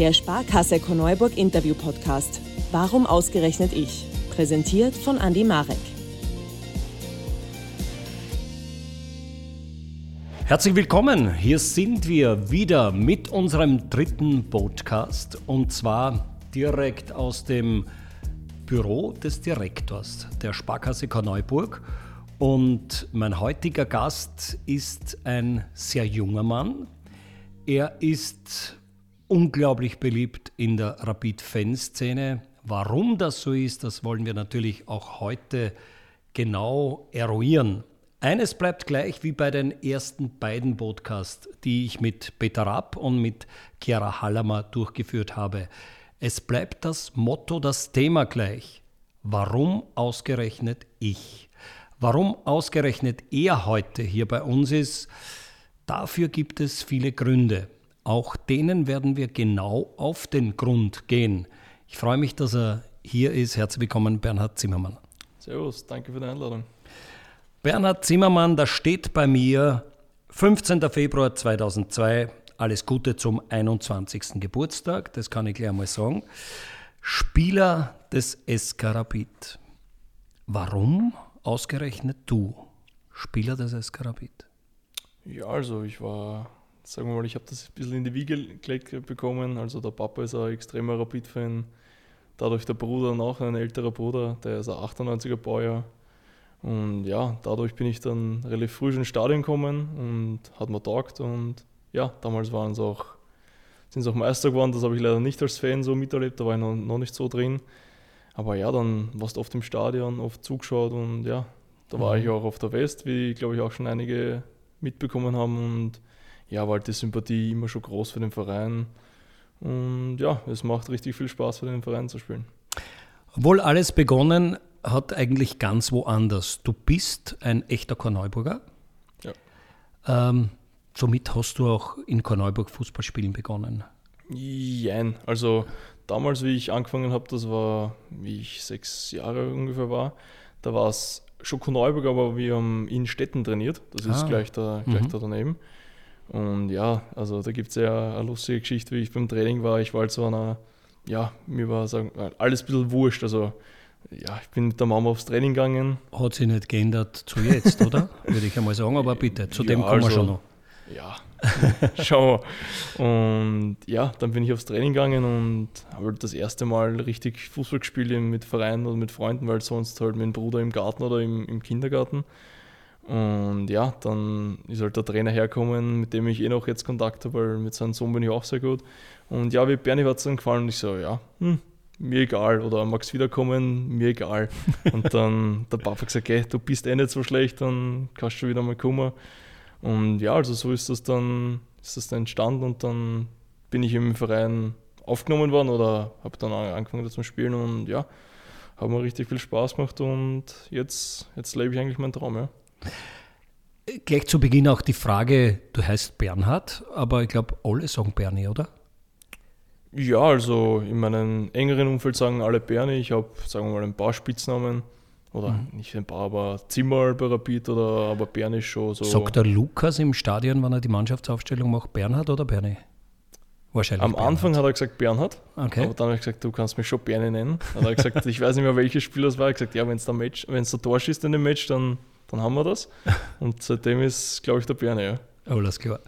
Der Sparkasse Korneuburg Interview Podcast. Warum ausgerechnet ich? Präsentiert von Andy Marek. Herzlich willkommen. Hier sind wir wieder mit unserem dritten Podcast und zwar direkt aus dem Büro des Direktors der Sparkasse Korneuburg. Und mein heutiger Gast ist ein sehr junger Mann. Er ist unglaublich beliebt in der Rapid-Fan-Szene. Warum das so ist, das wollen wir natürlich auch heute genau eruieren. Eines bleibt gleich wie bei den ersten beiden Podcasts, die ich mit Peter Rapp und mit Chiara Hallermer durchgeführt habe. Es bleibt das Motto, das Thema gleich. Warum ausgerechnet ich? Warum ausgerechnet er heute hier bei uns ist, dafür gibt es viele Gründe. Auch denen werden wir genau auf den Grund gehen. Ich freue mich, dass er hier ist. Herzlich willkommen, Bernhard Zimmermann. Servus, danke für die Einladung. Bernhard Zimmermann, da steht bei mir 15. Februar 2002. Alles Gute zum 21. Geburtstag, das kann ich gleich mal sagen. Spieler des SK Rapid. Warum ausgerechnet du, Spieler des SK Rapid? Ja, also ich war, sagen wir mal, ich habe das ein bisschen in die Wiege gelegt bekommen. Also der Papa ist ein extremer Rapid-Fan. Dadurch der Bruder noch ein älterer Bruder, der ist ein 98er Baujahr. Und ja, dadurch bin ich dann relativ früh ins Stadion gekommen und hat mir taugt. Und ja, damals waren es auch, sind es auch Meister geworden. Das habe ich leider nicht als Fan so miterlebt, da war ich noch, noch nicht so drin. Aber ja, dann warst du oft im Stadion, oft zugeschaut und ja, da war mhm. ich auch auf der West, wie glaube ich auch schon einige mitbekommen haben. Und ja, war halt die Sympathie immer schon groß für den Verein. Und ja, es macht richtig viel Spaß für den Verein zu spielen. Obwohl alles begonnen hat eigentlich ganz woanders. Du bist ein echter Korneuburger. Ja. Ähm, somit hast du auch in Korneuburg Fußball spielen begonnen. Jein. Also damals, wie ich angefangen habe, das war, wie ich sechs Jahre ungefähr war, da war es schon Korneuburg, aber wir haben in Städten trainiert. Das ist ah. gleich, da, gleich mhm. da daneben. Und ja, also da gibt es ja eine lustige Geschichte, wie ich beim Training war. Ich war halt so einer, ja, mir war sagen, alles ein bisschen wurscht. Also ja, ich bin mit der Mama aufs Training gegangen. Hat sich nicht geändert zu jetzt, oder? Würde ich einmal sagen, aber bitte, zu dem kommen also, wir schon noch. Ja, schauen wir. Und ja, dann bin ich aufs Training gegangen und habe halt das erste Mal richtig Fußball gespielt mit Vereinen oder mit Freunden, weil sonst halt mit dem Bruder im Garten oder im, im Kindergarten. Und ja, dann ist halt der Trainer hergekommen, mit dem ich eh noch jetzt Kontakt habe, weil mit seinem Sohn bin ich auch sehr gut. Und ja, wie Bernie hat es dann gefallen und ich so, ja, hm, mir egal. Oder magst wiederkommen, mir egal. Und dann der Papa gesagt, okay, du bist eh nicht so schlecht, dann kannst du wieder mal kommen. Und ja, also so ist das dann, ist das dann entstanden und dann bin ich im Verein aufgenommen worden oder habe dann angefangen zu spielen und ja, hat mir richtig viel Spaß gemacht und jetzt, jetzt lebe ich eigentlich meinen Traum, ja. Gleich zu Beginn auch die Frage, du heißt Bernhard, aber ich glaube, alle sagen Bernie, oder? Ja, also in meinem engeren Umfeld sagen alle Bernie. Ich habe, sagen wir mal, ein paar Spitznamen. Oder mhm. nicht ein paar, aber Zimmer bei Rapid oder aber Bernie schon so. Sagt der Lukas im Stadion, wenn er die Mannschaftsaufstellung macht, Bernhard oder Bernie? Wahrscheinlich. Am Bernhard. Anfang hat er gesagt Bernhard. Okay. Aber dann habe ich gesagt, du kannst mich schon Bernie nennen. Dann hat er gesagt, ich weiß nicht mehr, welches Spiel das war. Er hat gesagt, ja, wenn es der Match, wenn es der Tor schießt in dem Match, dann, dann haben wir das. Und seitdem ist, glaube ich, der Bernie, ja. Alles klar.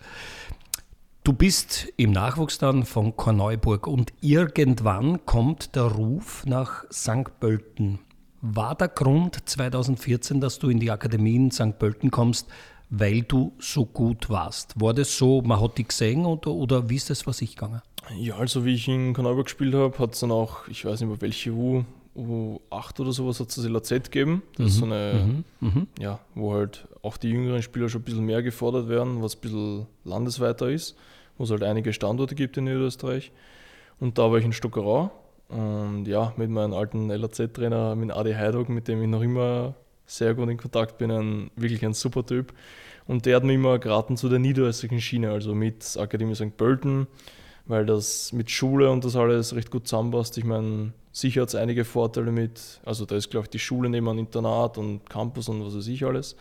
Du bist im Nachwuchs dann von Korneuburg und irgendwann kommt der Ruf nach St. Pölten. War der Grund 2014, dass du in die Akademie in St. Pölten kommst, weil du so gut warst? War das so, man hat dich gesehen oder, oder wie ist das was ich gegangen? Ja, also wie ich in Korneuburg gespielt habe, hat es dann auch, ich weiß nicht mehr welche U, U8 oder sowas hat es das LAZ gegeben. Das mhm. ist so eine, mhm. mhm. ja, wo halt auch die jüngeren Spieler schon ein bisschen mehr gefordert werden, was ein bisschen landesweiter ist wo es halt einige Standorte gibt in Niederösterreich. Und da war ich in Stockerau und ja, mit meinem alten LAZ-Trainer, mit Adi Heidog, mit dem ich noch immer sehr gut in Kontakt bin, ein, wirklich ein super Typ. Und der hat mir immer geraten zu der niederösterreichischen Schiene, also mit Akademie St. Pölten, weil das mit Schule und das alles recht gut zusammenpasst. Ich meine, sicher hat es einige Vorteile mit, also da ist, glaube ich, die Schule neben einem Internat und Campus und was weiß ich alles.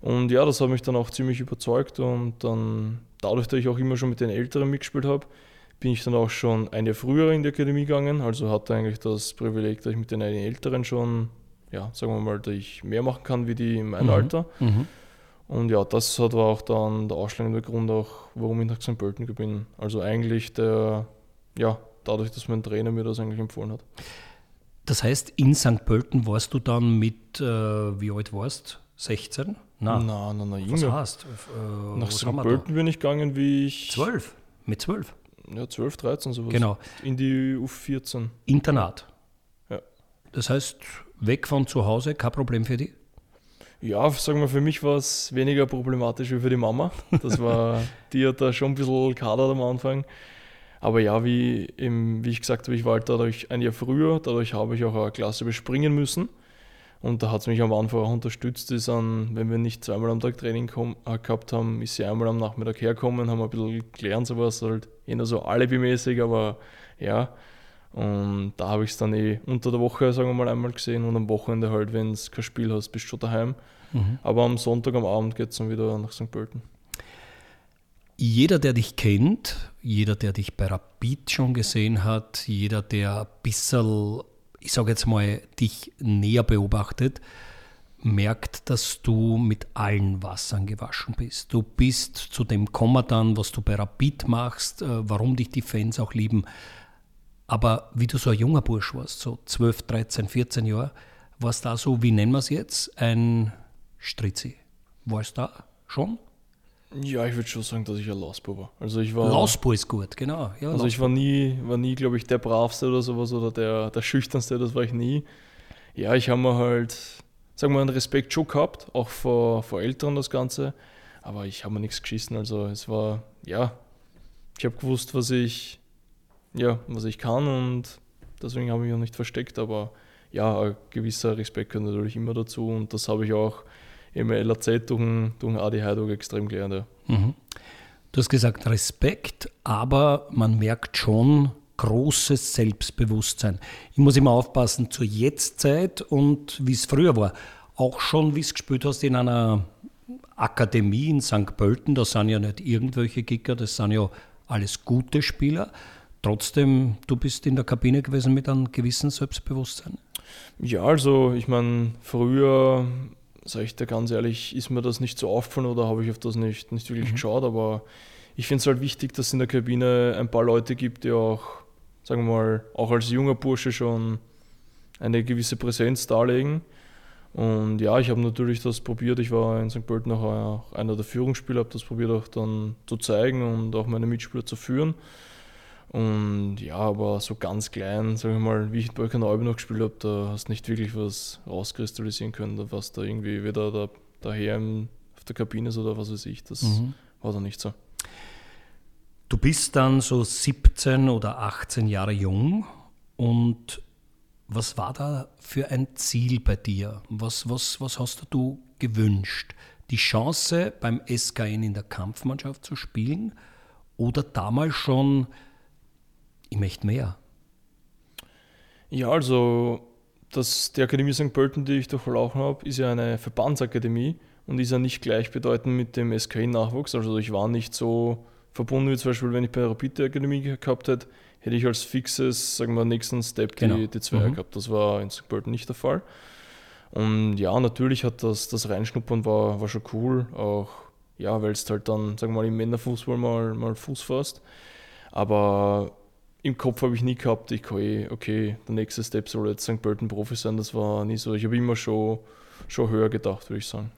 Und ja, das hat mich dann auch ziemlich überzeugt und dann dadurch, dass ich auch immer schon mit den Älteren mitgespielt habe, bin ich dann auch schon ein Jahr früher in die Akademie gegangen, also hatte eigentlich das Privileg, dass ich mit den Älteren schon, ja, sagen wir mal, dass ich mehr machen kann wie die in meinem Mhm. Alter. Mhm. Und ja, das hat war auch dann der ausschlagende Grund, auch, warum ich nach St. Pölten bin. Also eigentlich der, ja, dadurch, dass mein Trainer mir das eigentlich empfohlen hat. Das heißt, in St. Pölten warst du dann mit, äh, wie alt warst 16? Nein. Nein, nein, nein, Was heißt? Äh, Nach St. Pölten bin ich gegangen, wie ich. da? 12. Mit 12. Ja, 12, 13, sowas. Genau. In die U14. Internat. Ja. Das heißt, weg von zu Hause, kein Problem für dich? Ja, sagen wir, für mich war es weniger problematisch wie für die Mama. Das war, die hat da schon ein bisschen kadert am Anfang. Aber ja, wie, eben, wie ich gesagt habe, ich war halt dadurch ein Jahr früher, dadurch habe ich auch eine Klasse bespringen müssen. Und da hat es mich am Anfang auch unterstützt, ist an, wenn wir nicht zweimal am Tag Training äh, gehabt haben, ist sie einmal am Nachmittag herkommen, haben ein bisschen gelernt, sowas halt eher so alibimäßig, aber ja. Und da habe ich es dann eh unter der Woche, sagen wir mal, einmal gesehen und am Wochenende halt, wenn es kein Spiel hast, bist du schon daheim. Aber am Sonntag am Abend geht es dann wieder nach St. Pölten. Jeder, der dich kennt, jeder, der dich bei Rapid schon gesehen hat, jeder, der ein bisschen, ich sage jetzt mal, dich näher beobachtet, merkt, dass du mit allen Wassern gewaschen bist. Du bist zu dem Komma dann, was du bei Rapid machst, äh, warum dich die Fans auch lieben. Aber wie du so ein junger Bursch warst, so 12, 13, 14 Jahre, warst da so, wie nennen wir es jetzt, ein Stritzi. Warst da schon? Ja, ich würde schon sagen, dass ich ein Lausbub war. Also ich war, Lausbo ist gut, genau. Ja, also ich war nie, war nie, glaube ich, der bravste oder sowas oder der, der schüchternste, das war ich nie. Ja, ich habe mir halt, sagen wir mal, einen Respekt schon gehabt, auch vor, vor Älteren das Ganze, aber ich habe mir nichts geschissen. Also es war, ja, ich habe gewusst, was ich, ja, was ich kann und deswegen habe ich mich auch nicht versteckt, aber ja, ein gewisser Respekt gehört natürlich immer dazu und das habe ich auch im LAZ durch, durch Adi Heidog extrem gelernt. Ja. Mhm. Du hast gesagt Respekt, aber man merkt schon großes Selbstbewusstsein. Ich muss immer aufpassen zur Jetztzeit und wie es früher war. Auch schon, wie es gespielt hast in einer Akademie in St. Pölten, da sind ja nicht irgendwelche Kicker, das sind ja alles gute Spieler. Trotzdem, du bist in der Kabine gewesen mit einem gewissen Selbstbewusstsein. Ja, also ich meine, früher, sage ich dir ganz ehrlich, ist mir das nicht so aufgefallen oder habe ich auf das nicht, nicht wirklich geschaut, aber ich finde es halt wichtig, dass es in der Kabine ein paar Leute gibt, die auch, sagen wir mal, auch als junger Bursche schon eine gewisse Präsenz darlegen. Und ja, ich habe natürlich das probiert. Ich war in St. Pölten auch einer der Führungsspieler, habe das probiert auch dann zu zeigen und auch meine Mitspieler zu führen. Und ja, aber so ganz klein, sag ich mal, wie ich in Balkanalbe noch gespielt habe, da hast du nicht wirklich was rauskristallisieren können, was da irgendwie wieder da, daher im, auf der Kabine ist oder was weiß ich. Das war da nicht so. Du bist dann so 17 oder 18 Jahre jung und was war da für ein Ziel bei dir? Was, was, was hast du gewünscht? Die Chance beim SKN in der Kampfmannschaft zu spielen oder damals schon, ich möchte mehr? Ja, also das, die Akademie St. Pölten, die ich durchlaufen habe, ist ja eine Verbandsakademie und ist ja nicht gleichbedeutend mit dem SKI-Nachwuchs. Also ich war nicht so verbunden wie zum Beispiel, wenn ich bei der Rapid die Akademie gehabt hätte, hätte ich als fixes, sagen wir, nächsten Step die, Genau. die Zweier Mhm. gehabt. Das war in St. Pölten nicht der Fall. Und ja, natürlich hat das, das Reinschnuppern war, war schon cool, auch ja, weil es halt dann, sagen wir mal, im Männerfußball mal, mal Fuß fasst. Aber im Kopf habe ich nie gehabt, ich kann eh, okay, der nächste Step soll jetzt St. Pölten Profi sein. Das war nie so. Ich habe immer schon, schon höher gedacht, würde ich sagen.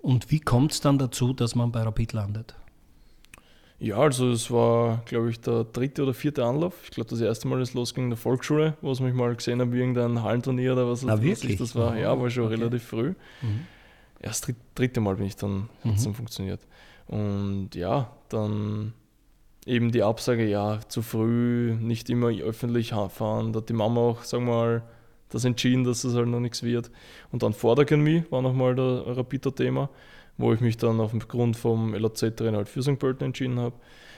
Und wie kommt es dann dazu, dass man bei Rapid landet? Ja, also es war, glaube ich, der dritte oder vierte Anlauf. Ich glaube, das erste Mal ist losging in der Volksschule, wo es mich mal gesehen habe, wie irgendein Hallenturnier oder was, was wirklich? ich das war. Ja, war schon Okay. relativ früh. Mhm. Erst dritt, dritte Mal bin ich dann, hat es dann funktioniert. Und ja, dann eben die Absage, ja, zu früh, nicht immer öffentlich fahren. Da hat die Mama auch, sagen wir mal, das entschieden, dass das halt noch nichts wird. Und dann vor der Akademie war nochmal der Rapid-Thema, wo ich mich dann aufgrund vom LAZ-Trainer halt für St. Pölten entschieden habe.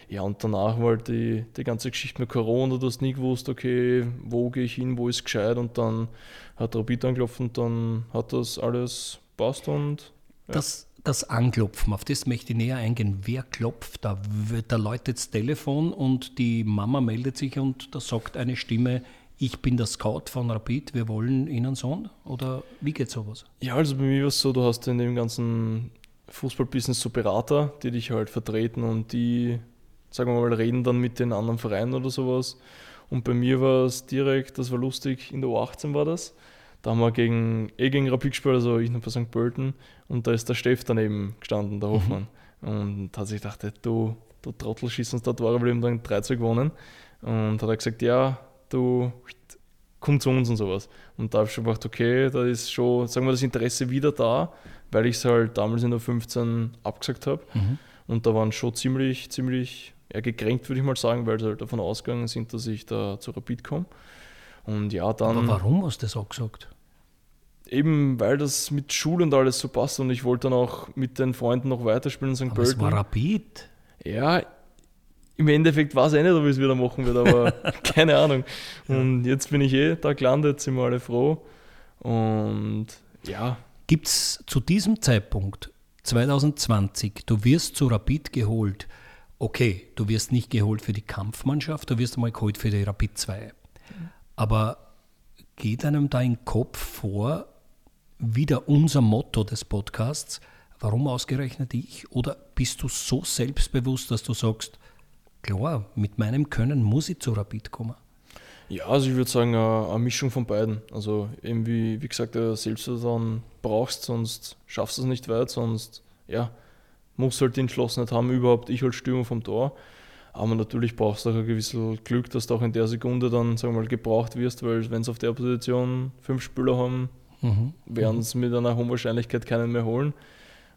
Ja, und danach war halt die, die ganze Geschichte mit Corona, du hast nie gewusst, okay, wo gehe ich hin, wo ist gescheit und dann hat Rapid angeklopft und dann hat das alles passt und Ja. Das, das Anklopfen, auf das möchte ich näher eingehen. Wer klopft da? Da läutet das Telefon und die Mama meldet sich und da sagt eine Stimme, ich bin der Scout von Rapid, wir wollen Ihnen so? Oder wie geht sowas? Ja, also bei mir war es so, du hast in dem ganzen Fußballbusiness so Berater, die dich halt vertreten und die, sagen wir mal, reden dann mit den anderen Vereinen oder sowas. Und bei mir war es direkt, das war lustig, in der U18 war das. Da haben wir gegen, eh gegen Rapid gespielt, also ich noch bei St. Pölten. Und da ist der Steff daneben gestanden, der mhm. Hoffmann. Mhm. Und hat sich gedacht, du, du Trottel, schießt uns da Tore, weil wir haben dann 3 gewonnen. Und hat er gesagt, ja, du komm zu uns und sowas. Und da habe ich schon gedacht, okay, da ist schon, sagen wir, das Interesse wieder da, weil ich es halt damals in der 15 abgesagt habe. Mhm. Und da waren schon ziemlich, ziemlich ja, gekränkt, würde ich mal sagen, weil sie halt davon ausgegangen sind, dass ich da zu Rapid komme. Und ja, dann. Aber warum hast du das auch gesagt? Eben, weil das mit Schule und alles so passt und ich wollte dann auch mit den Freunden noch weiterspielen in St. Pölten. Das war Rapid. Ja, im Endeffekt weiß ich nicht, ob ich es wieder machen werde, aber keine Ahnung. Und jetzt bin ich eh da gelandet, sind wir alle froh. Und ja. Gibt es zu diesem Zeitpunkt, 2020, du wirst zu Rapid geholt, okay, du wirst nicht geholt für die Kampfmannschaft, du wirst einmal geholt für die Rapid 2. Aber geht einem da im Kopf vor, wieder unser Motto des Podcasts, warum ausgerechnet ich? Oder bist du so selbstbewusst, dass du sagst, klar, mit meinem Können muss ich zu Rapid kommen? Ja, also ich würde sagen, eine, Mischung von beiden. Also eben wie, wie gesagt, Selbstvertrauen brauchst, sonst schaffst du es nicht weit, sonst ja, musst halt die Entschlossenheit haben, überhaupt ich als Stürmer vom Tor. Aber natürlich brauchst du auch ein gewisses Glück, dass du auch in der Sekunde dann sagen wir mal, gebraucht wirst, weil wenn sie auf der Position fünf Spieler haben, mhm. werden sie mit einer hohen Wahrscheinlichkeit keinen mehr holen.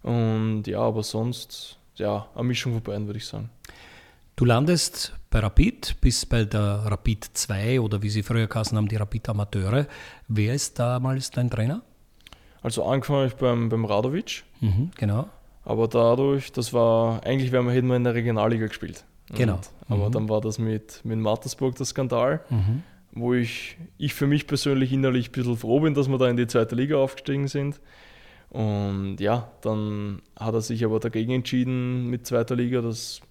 Und ja, aber sonst, ja, eine Mischung von beiden, würde ich sagen. Du landest bei Rapid, bist bei der Rapid 2 oder wie sie früher geheißen haben, die Rapid Amateure. Wer ist damals dein Trainer? Also angefangen habe ich beim, beim Radovic. Mhm, genau. Aber dadurch, das war, eigentlich wären wir, hätten wir in der Regionalliga gespielt. Genau. Und, aber mhm. dann war das mit, mit Mattersburg der Skandal, mhm. wo ich, ich für mich persönlich innerlich ein bisschen froh bin, dass wir da in die zweite Liga aufgestiegen sind. Und ja, dann hat er sich aber dagegen entschieden mit zweiter Liga. Das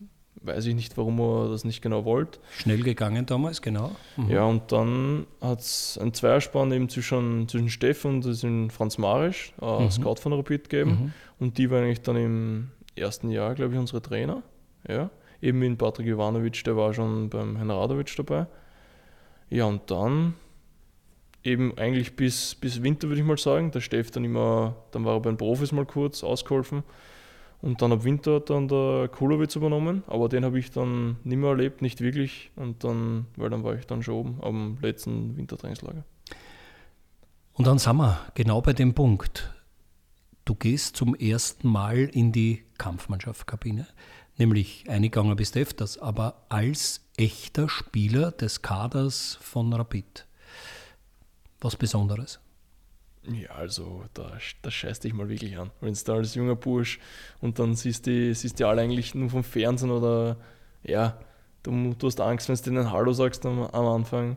weiß ich nicht, warum er das nicht genau wollte. Schnell gegangen damals, genau. Mhm. Ja, und dann hat es ein Zweierspann eben zwischen, zwischen Steff und Franz Marisch, äh, mhm. Scout von Rapid gegeben. Mhm. Und die waren eigentlich dann im ersten Jahr, glaube ich, unsere Trainer. Ja eben mit Patrick Ivanovic, der war schon beim Herrn Radovic dabei. Ja, und dann eben eigentlich bis, bis Winter, würde ich mal sagen. Der Steff dann immer, dann war er bei den Profis mal kurz ausgeholfen. Und dann ab Winter hat dann der Kulowitz übernommen, aber den habe ich dann nicht mehr erlebt, nicht wirklich. Und dann, weil dann war ich dann schon oben am letzten Wintertrainingslager. Und dann sind wir genau bei dem Punkt. Du gehst zum ersten Mal in die Kampfmannschaftskabine nämlich eingegangen bist öfters, aber als echter Spieler des Kaders von Rapid. Was Besonderes. Ja, also da, da scheißt dich mal wirklich an. Wenn du da als junger Bursch und dann siehst du siehst die alle eigentlich nur vom Fernsehen oder ja, du, du hast Angst, wenn du denen Hallo sagst am, am Anfang.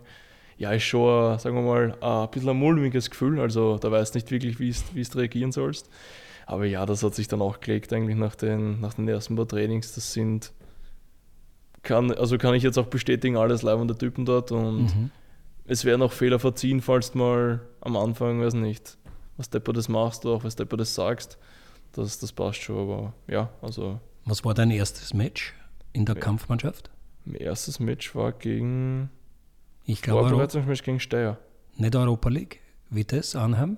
Ja, ist schon, sagen wir mal, ein bisschen ein mulmiges Gefühl. Also da weißt du nicht wirklich, wie du reagieren sollst. Aber ja, das hat sich dann auch gelegt eigentlich nach den, nach den ersten paar Trainings. Das sind, kann, also kann ich jetzt auch bestätigen, alles leibende Typen dort und mhm. es werden auch Fehler verziehen, falls du mal am Anfang, weiß nicht, was Depper das machst oder auch was Depper das sagst. Das, das passt schon, aber ja, also. Was war dein erstes Match in der ja. Kampfmannschaft? Mein erstes Match war gegen. Ich glaube. Vorbereitungsmatch gegen Steyr. Nicht Europa League? Vitesse, Arnhem?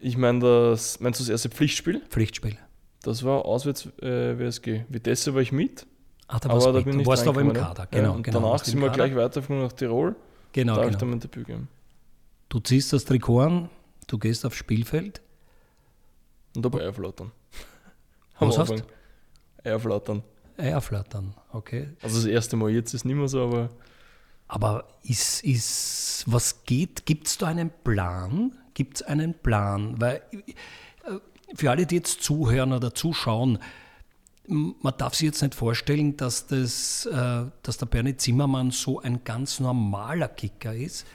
Ich meine, das, meinst du das erste Pflichtspiel? Pflichtspiel. Das war auswärts äh, WSG. Vitesse war ich mit. Ach, da warst aber da bin du warst aber im Kader, genau. Ja, genau danach sind wir gleich weitergefahren nach Tirol. Genau, da genau. ich dann mein Debüt geben. Du ziehst das Trikot an, du gehst aufs Spielfeld. Und dabei Eierflattern. Was hast du? Eierflattern. Eierflattern, okay. Also das erste Mal, jetzt ist es nicht mehr so, aber... Aber ist, ist was geht, gibt es da einen Plan? Gibt es einen Plan? Weil äh, für alle, die jetzt zuhören oder zuschauen, man darf sich jetzt nicht vorstellen, dass, das, äh, dass der Bernie Zimmermann so ein ganz normaler Kicker ist.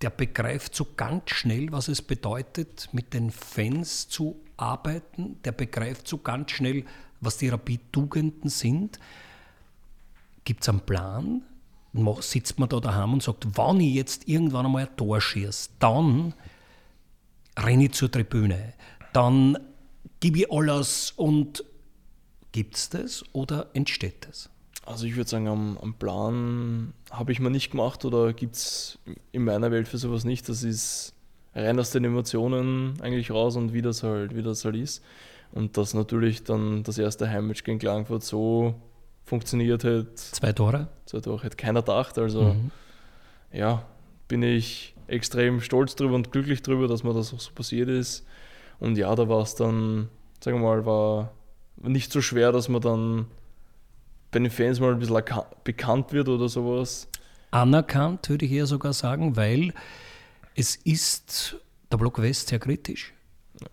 der begreift so ganz schnell, was es bedeutet, mit den Fans zu arbeiten. Der begreift so ganz schnell, was die Rapid-Tugenden sind. Gibt es einen Plan? Sitzt man da daheim und sagt, wann ich jetzt irgendwann einmal ein Tor schieße, dann renne ich zur Tribüne. Dann gebe ich alles und gibt es das oder entsteht das? Also ich würde sagen, am, am Plan habe ich mir nicht gemacht oder gibt es in meiner Welt für sowas nicht. Das ist rein aus den Emotionen eigentlich raus und wie das halt, wie das halt ist. Und dass natürlich dann das erste Heimmatch gegen Klagenfurt so funktioniert hat. Zwei Tore? Zwei Tore hätte keiner gedacht. Also mhm. ja, bin ich extrem stolz drüber und glücklich drüber, dass mir das auch so passiert ist. Und ja, da war es dann, sagen wir mal, war nicht so schwer, dass man dann bei den Fans mal ein bisschen bekannt wird oder sowas. Anerkannt, würde ich eher sogar sagen, weil es ist der Block West sehr kritisch.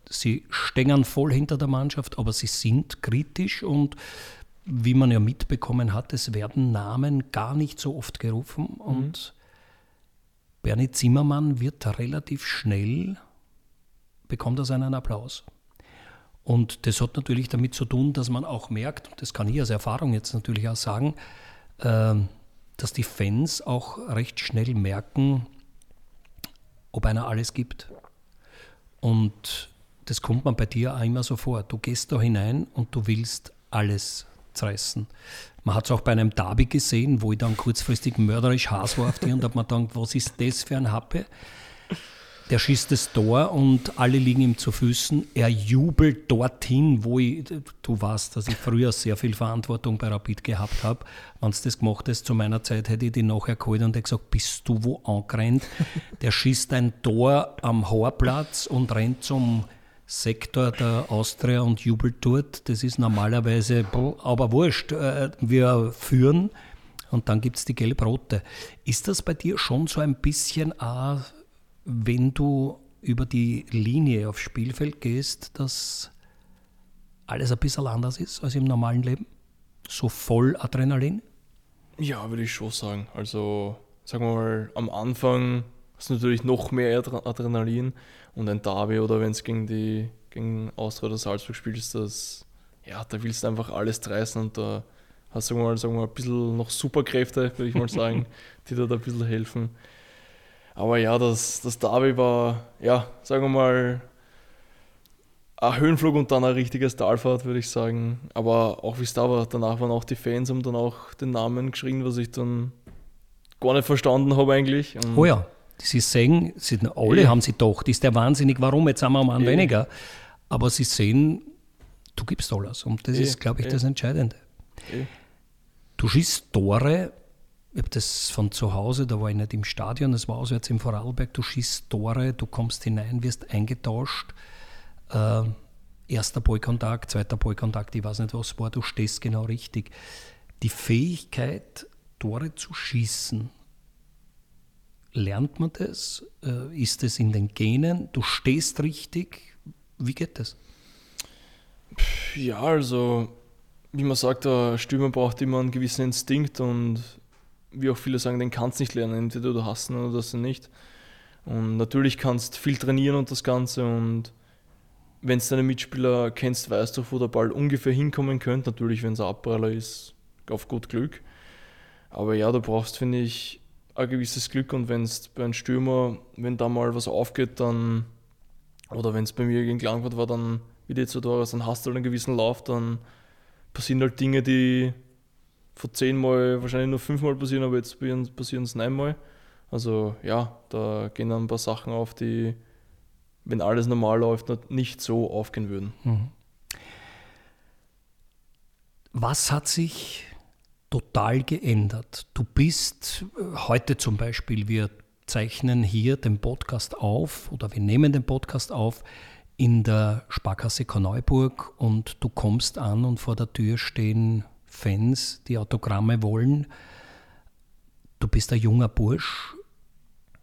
Sie stehen voll hinter der Mannschaft, aber sie sind kritisch und wie man ja mitbekommen hat, es werden Namen gar nicht so oft gerufen mhm. und Bernie Zimmermann wird relativ schnell, bekommt er seinen Applaus. Und das hat natürlich damit zu tun, dass man auch merkt, und das kann ich als Erfahrung jetzt natürlich auch sagen, ähm, dass die Fans auch recht schnell merken, ob einer alles gibt. Und das kommt man bei dir auch immer so vor. Du gehst da hinein und du willst alles zerreißen. Man hat es auch bei einem Derby gesehen, wo ich dann kurzfristig mörderisch Hass war auf dir und habe mir gedacht, was ist das für ein Happe? Der schießt das Tor und alle liegen ihm zu Füßen. Er jubelt dorthin, wo ich, du weißt, dass ich früher sehr viel Verantwortung bei Rapid gehabt habe. Wenn es das gemacht hast, zu meiner Zeit hätte ich die nachher geholt und gesagt, bist du wo angerannt? Der schießt ein Tor am Haarplatz und rennt zum Sektor der Austria und jubelt dort. Das ist normalerweise, aber wurscht, äh, wir führen und dann gibt es die gelb-rote. Ist das bei dir schon so ein bisschen auch wenn du über die Linie aufs Spielfeld gehst, dass alles ein bisschen anders ist als im normalen Leben? So voll Adrenalin? Ja, würde ich schon sagen. Also, sagen wir mal, am Anfang ist natürlich noch mehr Adrenalin und ein Derby oder wenn es gegen die gegen Austria oder Salzburg spielst, das, ja, da willst du einfach alles reißen und da hast du mal, sagen wir mal, ein bisschen noch Superkräfte, würde ich mal sagen, die dir da ein bisschen helfen. Aber ja, das, das Derby war, ja, sagen wir mal, ein Höhenflug und dann ein richtiges Talfahrt, würde ich sagen. Aber auch wie es da war, danach waren auch die Fans, haben dann auch den Namen geschrien, was ich dann gar nicht verstanden habe eigentlich. Und oh ja, sie sehen, sie, alle ja. haben sie doch, das ist der wahnsinnig, warum, jetzt haben wir einen ja. weniger. Aber sie sehen, du gibst alles und das ja. ist, glaube ich, das Entscheidende. Du schießt Tore, ich habe das von zu Hause, da war ich nicht im Stadion, das war auswärts im Vorarlberg, du schießt Tore, du kommst hinein, wirst eingetauscht. Äh, erster Ballkontakt, zweiter Ballkontakt, ich weiß nicht, was war, du stehst genau richtig. Die Fähigkeit, Tore zu schießen, lernt man das? Äh, ist es in den Genen? Du stehst richtig? Wie geht das? Ja, also, wie man sagt, der Stürmer braucht immer einen gewissen Instinkt und wie auch viele sagen, den kannst du nicht lernen. Entweder du hast ihn oder das nicht. Und natürlich kannst du viel trainieren und das Ganze. Und wenn du deine Mitspieler kennst, weißt du, wo der Ball ungefähr hinkommen könnte. Natürlich, wenn es ein Abpraller ist, auf gut Glück. Aber ja, du brauchst, finde ich, ein gewisses Glück. Und wenn es bei einem Stürmer, wenn da mal was aufgeht, dann, oder wenn es bei mir gegen Langfurt war, dann, wie die zwei Tore, dann hast du halt einen gewissen Lauf, dann passieren halt Dinge, die vor zehnmal wahrscheinlich nur fünfmal passieren, aber jetzt passieren es neunmal. Also ja, da gehen dann ein paar Sachen auf, die, wenn alles normal läuft, nicht so aufgehen würden. Mhm. Was hat sich total geändert? Du bist äh, heute zum Beispiel, wir zeichnen hier den Podcast auf oder wir nehmen den Podcast auf in der Sparkasse Korneuburg und du kommst an und vor der Tür stehen Fans, die Autogramme wollen. Du bist ein junger Bursch.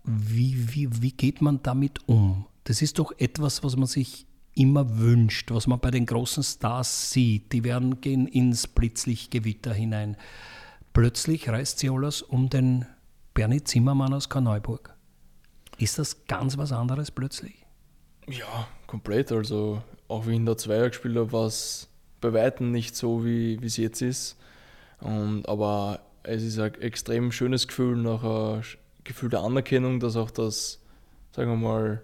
Wie, wie, wie geht man damit um? Das ist doch etwas, was man sich immer wünscht, was man bei den großen Stars sieht. Die werden gehen ins Blitzlichtgewitter hinein. Plötzlich reißt sie alles um den Bernie Zimmermann aus Karneuburg. Ist das ganz was anderes plötzlich? Ja, komplett. Also auch wie in der Zweier gespielt habe, war es bei Weitem nicht so, wie es jetzt ist. Und, aber es ist ein extrem schönes Gefühl, nach einem Gefühl der Anerkennung, dass auch das, sagen wir mal,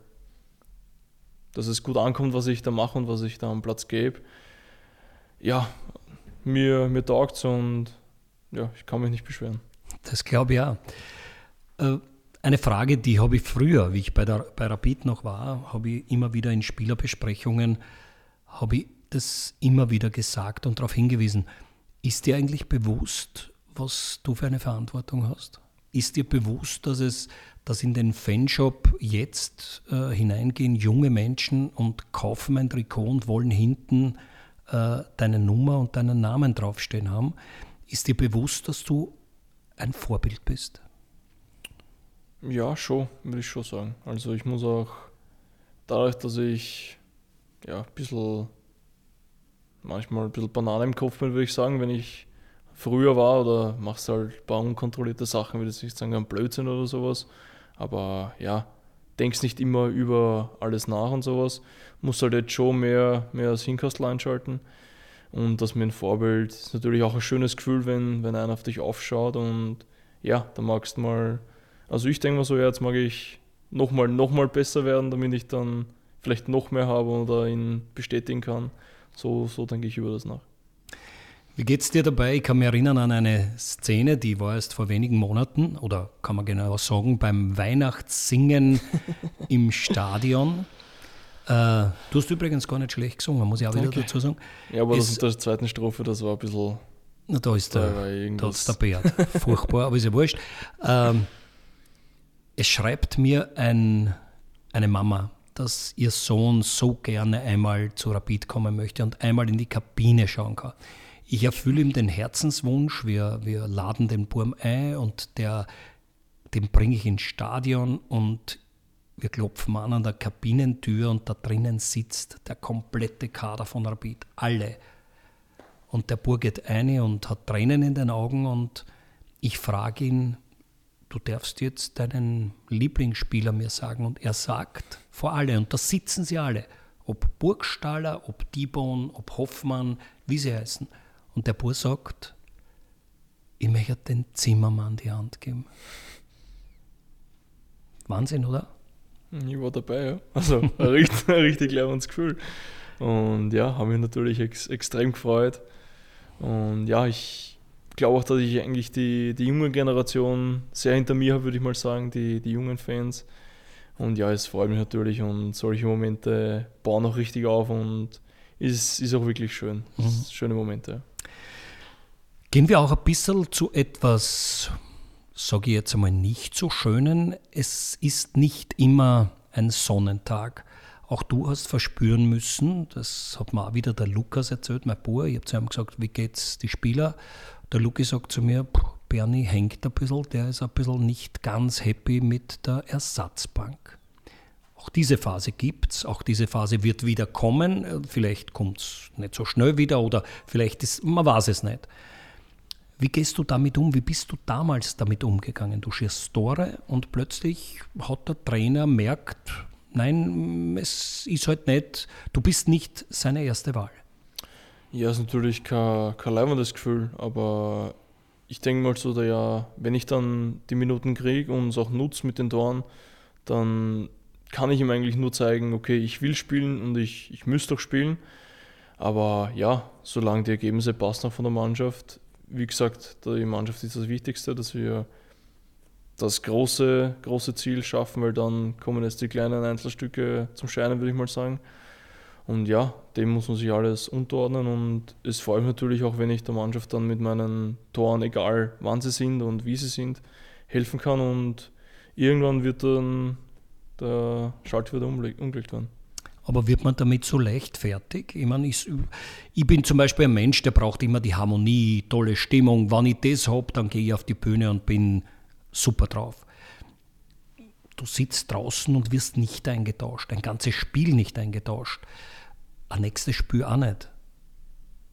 dass es gut ankommt, was ich da mache und was ich da am Platz gebe. Ja, mir, mir taugt es und ja, ich kann mich nicht beschweren. Das glaube ich auch. Äh, eine Frage, die habe ich früher, wie ich bei, der, bei Rapid noch war, habe ich immer wieder in Spielerbesprechungen, habe ich das immer wieder gesagt und darauf hingewiesen. Ist dir eigentlich bewusst, was du für eine Verantwortung hast? Ist dir bewusst, dass es, dass in den Fanshop jetzt äh, hineingehen junge Menschen und kaufen ein Trikot und wollen hinten äh, deine Nummer und deinen Namen draufstehen haben? Ist dir bewusst, dass du ein Vorbild bist? Ja, schon, würde ich schon sagen. Also ich muss auch dadurch, dass ich ja, ein bisschen manchmal ein bisschen Banane im Kopf bin, würde ich sagen, wenn ich früher war oder machst halt ein paar unkontrollierte Sachen, würde ich sagen, ein Blödsinn oder sowas. Aber ja, denkst nicht immer über alles nach und sowas. Muss halt jetzt schon mehr, mehr das Hinkastel einschalten. Und das mir ein Vorbild ist natürlich auch ein schönes Gefühl, wenn, wenn einer auf dich aufschaut und ja, da magst du mal. Also ich denke mal so, ja, jetzt mag ich nochmal noch mal besser werden, damit ich dann vielleicht noch mehr habe oder ihn bestätigen kann. So, so denke ich über das nach. Wie geht es dir dabei? Ich kann mich erinnern an eine Szene, die war erst vor wenigen Monaten, oder kann man genau sagen, beim Weihnachtssingen im Stadion. Äh, du hast übrigens gar nicht schlecht gesungen, muss ich auch Danke. wieder dazu sagen. Ja, aber es, das mit der zweiten Strophe, das war ein bisschen. Na, da ist der, da ist der Bär. Furchtbar, aber ist ja wurscht. Ähm, es schreibt mir ein, eine Mama, dass ihr Sohn so gerne einmal zu Rapid kommen möchte und einmal in die Kabine schauen kann. Ich erfülle ihm den Herzenswunsch, wir, wir laden den Burm ein und der, den bringe ich ins Stadion und wir klopfen an an der Kabinentür und da drinnen sitzt der komplette Kader von Rapid, alle. Und der Bur geht ein und hat Tränen in den Augen und ich frage ihn, du darfst jetzt deinen Lieblingsspieler mir sagen. Und er sagt vor alle, und da sitzen sie alle, ob Burgstaller, ob Dibon, ob Hoffmann, wie sie heißen. Und der Bur sagt, ich möchte den Zimmermann die Hand geben. Wahnsinn, oder? Ich war dabei, ja. Also ein richtig, ein richtig lebendes Gefühl. Und ja, habe mich natürlich ex extrem gefreut. Und ja, ich glaube auch, dass ich eigentlich die, die junge Generation sehr hinter mir habe, würde ich mal sagen, die, die jungen Fans. Und ja, es freut mich natürlich und solche Momente bauen auch richtig auf und ist, ist auch wirklich schön. Mhm. Schöne Momente. Gehen wir auch ein bisschen zu etwas, sage ich jetzt einmal, nicht so schönen. Es ist nicht immer ein Sonnentag. Auch du hast verspüren müssen, das hat mir auch wieder der Lukas erzählt, mein Bruder. Ich habe zu ihm gesagt, wie geht's die Spieler? Der Luki sagt zu mir, Bernie hängt ein bisschen, der ist ein bisschen nicht ganz happy mit der Ersatzbank. Auch diese Phase gibt es, auch diese Phase wird wieder kommen. Vielleicht kommt es nicht so schnell wieder oder vielleicht ist, man weiß es nicht. Wie gehst du damit um? Wie bist du damals damit umgegangen? Du schießt Tore und plötzlich hat der Trainer merkt, nein, es ist halt nicht, du bist nicht seine erste Wahl. Ja, ist natürlich kein, kein leibendes Gefühl, aber ich denke mal so, da ja, wenn ich dann die Minuten kriege und es auch nutze mit den Toren, dann kann ich ihm eigentlich nur zeigen, okay, ich will spielen und ich, ich müsste auch spielen. Aber ja, solange die Ergebnisse passen von der Mannschaft, wie gesagt, die Mannschaft ist das Wichtigste, dass wir das große, große Ziel schaffen, weil dann kommen jetzt die kleinen Einzelstücke zum Scheinen, würde ich mal sagen. Und ja, dem muss man sich alles unterordnen und es freut mich natürlich auch, wenn ich der Mannschaft dann mit meinen Toren, egal wann sie sind und wie sie sind, helfen kann und irgendwann wird dann der Schalter wieder umgelegt werden. Aber wird man damit so leichtfertig? Ich meine, ich, ich bin zum Beispiel ein Mensch, der braucht immer die Harmonie, tolle Stimmung. Wenn ich das habe, dann gehe ich auf die Bühne und bin super drauf. Du sitzt draußen und wirst nicht eingetauscht, ein ganzes Spiel nicht eingetauscht, ein nächstes Spiel auch nicht.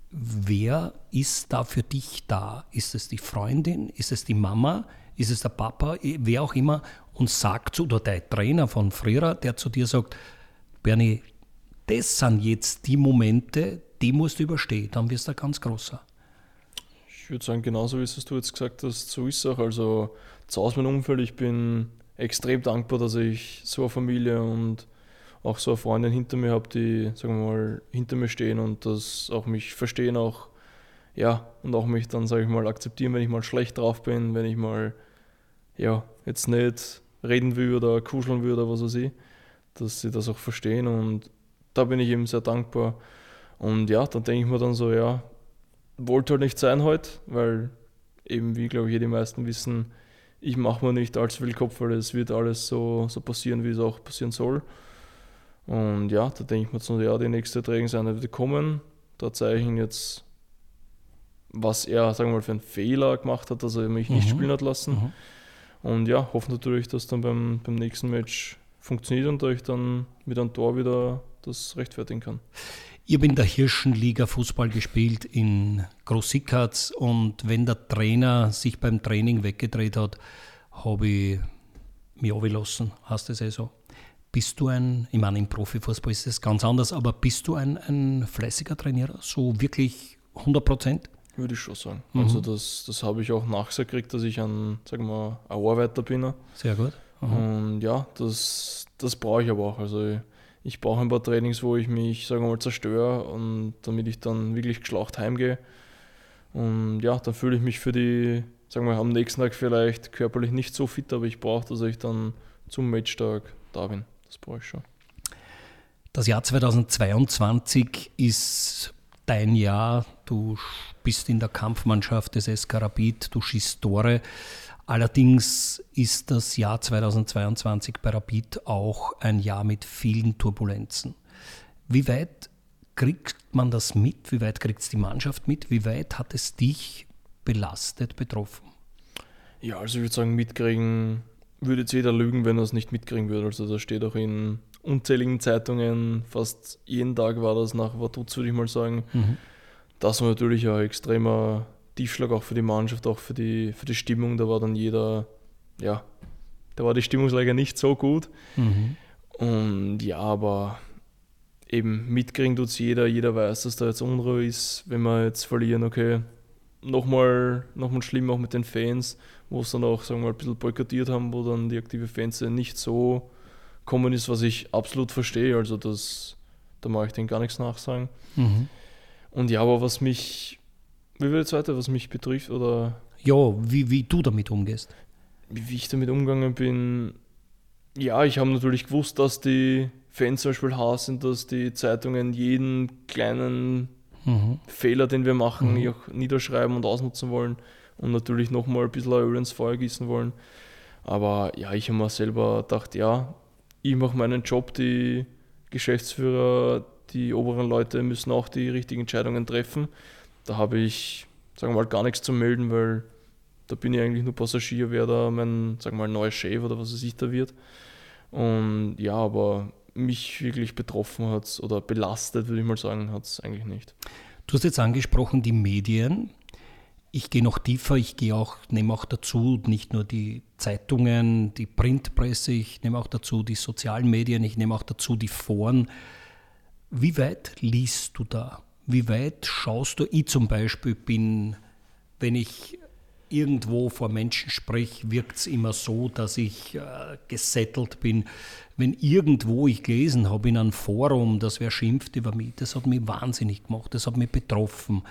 Wer ist da für dich da? Ist es die Freundin? Ist es die Mama? Ist es der Papa? Wer auch immer. Und sagt, oder dein Trainer von früher, der zu dir sagt, Bernie, das sind jetzt die Momente, die musst du überstehen, dann wirst du ein ganz großer. Ich würde sagen, genauso wie es du jetzt gesagt hast, so ist es auch. Also zu Hause mein Umfeld, ich bin extrem dankbar, dass ich so eine Familie und auch so eine Freundin hinter mir habe, die, sagen wir mal, hinter mir stehen und das auch mich verstehen, auch ja, und auch mich dann, sage ich mal, akzeptieren, wenn ich mal schlecht drauf bin, wenn ich mal, ja, jetzt nicht reden will oder kuscheln will oder was weiß ich, dass sie das auch verstehen und da bin ich eben sehr dankbar. Und ja, dann denke ich mir dann so, ja, wollte halt nicht sein heute, weil eben, wie glaube ich, die meisten wissen, ich mache mir nicht allzu viel Kopf, weil es wird alles so, so passieren, wie es auch passieren soll. Und ja, da denke ich mir so, ja, die nächste Trainingseinheit wird kommen. Da zeige ich ihn jetzt was er, sagen wir mal, für einen Fehler gemacht hat, dass er mich nicht mhm. spielen hat lassen. Mhm. Und ja, hoffe natürlich, dass dann beim, beim nächsten Match funktioniert und ich dann mit einem Tor wieder das rechtfertigen kann. Ich habe in der Hirschenliga Fußball gespielt in Großickatz und wenn der Trainer sich beim Training weggedreht hat, habe ich mich abgelassen, heißt das eh so. Bist du ein, ich meine, im Profifußball ist das ganz anders, aber bist du ein, ein fleißiger Trainierer, so wirklich 100 Prozent? Würde ich schon sagen. Mhm. Also das, das habe ich auch nachgesagt, dass ich ein, sagen wir, ein Arbeiter bin. Sehr gut. Mhm. Und ja, das, das brauche ich aber auch. Also ich, ich brauche ein paar Trainings, wo ich mich, sagen wir mal, zerstöre und damit ich dann wirklich geschlaucht heimgehe. Und ja, dann fühle ich mich für die, sagen wir, am nächsten Tag vielleicht körperlich nicht so fit, aber ich brauche, dass ich dann zum Matchtag da bin. Das brauche ich schon. Das Jahr 2022 ist dein Jahr. Du bist in der Kampfmannschaft des SK Rapid, du schießt Tore. Allerdings ist das Jahr 2022 bei Rapid auch ein Jahr mit vielen Turbulenzen. Wie weit kriegt man das mit? Wie weit kriegt es die Mannschaft mit? Wie weit hat es dich belastet, betroffen? Ja, also ich würde sagen, mitkriegen würde jetzt jeder lügen, wenn er es nicht mitkriegen würde. Also da steht auch in unzähligen Zeitungen, fast jeden Tag war das nach Vaduz, würde ich mal sagen. Mhm das war natürlich ein extremer Tiefschlag auch für die Mannschaft, auch für die, für die Stimmung. Da war dann jeder, ja, da war die Stimmungslage nicht so gut. Mhm. Und ja, aber eben mitkriegen tut es jeder, jeder weiß, dass da jetzt Unruhe ist, wenn wir jetzt verlieren, okay. Nochmal, nochmal schlimm auch mit den Fans, wo es dann auch, sagen wir mal, ein bisschen boykottiert haben, wo dann die aktive Fans nicht so kommen ist, was ich absolut verstehe. Also das, da mache ich denen gar nichts nachsagen. Mhm. Und ja, aber was mich, wie wird jetzt weiter, was mich betrifft oder? Ja, wie, wie du damit umgehst. Wie ich damit umgegangen bin, ja, ich habe natürlich gewusst, dass die Fans zum Beispiel Hass sind, dass die Zeitungen jeden kleinen mhm. Fehler, den wir machen, mhm. auch niederschreiben und ausnutzen wollen und natürlich nochmal ein bisschen Öl ins Feuer gießen wollen. Aber ja, ich habe mir selber gedacht, ja, ich mache meinen Job, die Geschäftsführer, die oberen Leute müssen auch die richtigen Entscheidungen treffen. Da habe ich, sagen wir mal, gar nichts zu melden, weil da bin ich eigentlich nur Passagier, wer da mein, sagen wir mal, neuer Chef oder was es sich da wird. Und ja, aber mich wirklich betroffen hat es oder belastet, würde ich mal sagen, hat es eigentlich nicht. Du hast jetzt angesprochen, die Medien. Ich gehe noch tiefer, ich gehe auch, nehme auch dazu nicht nur die Zeitungen, die Printpresse, ich nehme auch dazu die sozialen Medien, ich nehme auch dazu die Foren. Wie weit liest du da? Wie weit schaust du? Ich zum Beispiel bin, wenn ich irgendwo vor Menschen spreche, wirkt es immer so, dass ich äh, gesettelt bin. Wenn irgendwo ich gelesen habe in einem Forum, dass wer schimpft über mich, das hat mich wahnsinnig gemacht, das hat mich betroffen.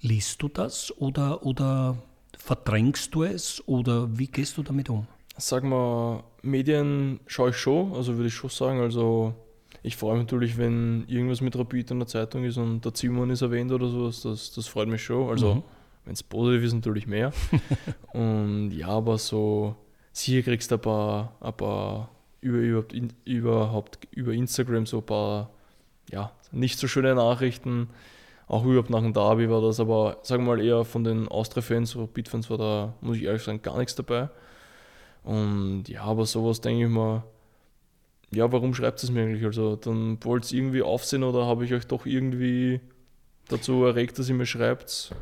Liest du das oder, oder verdrängst du es oder wie gehst du damit um? Sag mal, Medien schaue ich schon, also würde ich schon sagen, also ich freue mich natürlich, wenn irgendwas mit Rapid in der Zeitung ist und der Simon ist erwähnt oder sowas, das, das freut mich schon. Also, mhm. wenn es positiv ist, natürlich mehr. und ja, aber so, sicher kriegst du ein paar, ein paar über, überhaupt, in, überhaupt über Instagram so ein paar, ja, nicht so schöne Nachrichten. Auch überhaupt nach dem Derby war das, aber sagen wir mal eher von den Austria-Fans, Rapid-Fans war da, muss ich ehrlich sagen, gar nichts dabei. Und ja, aber sowas denke ich mal, ja, warum schreibt es mir eigentlich? Also, dann wollt ihr irgendwie aufsehen oder habe ich euch doch irgendwie dazu erregt, dass ihr mir schreibt?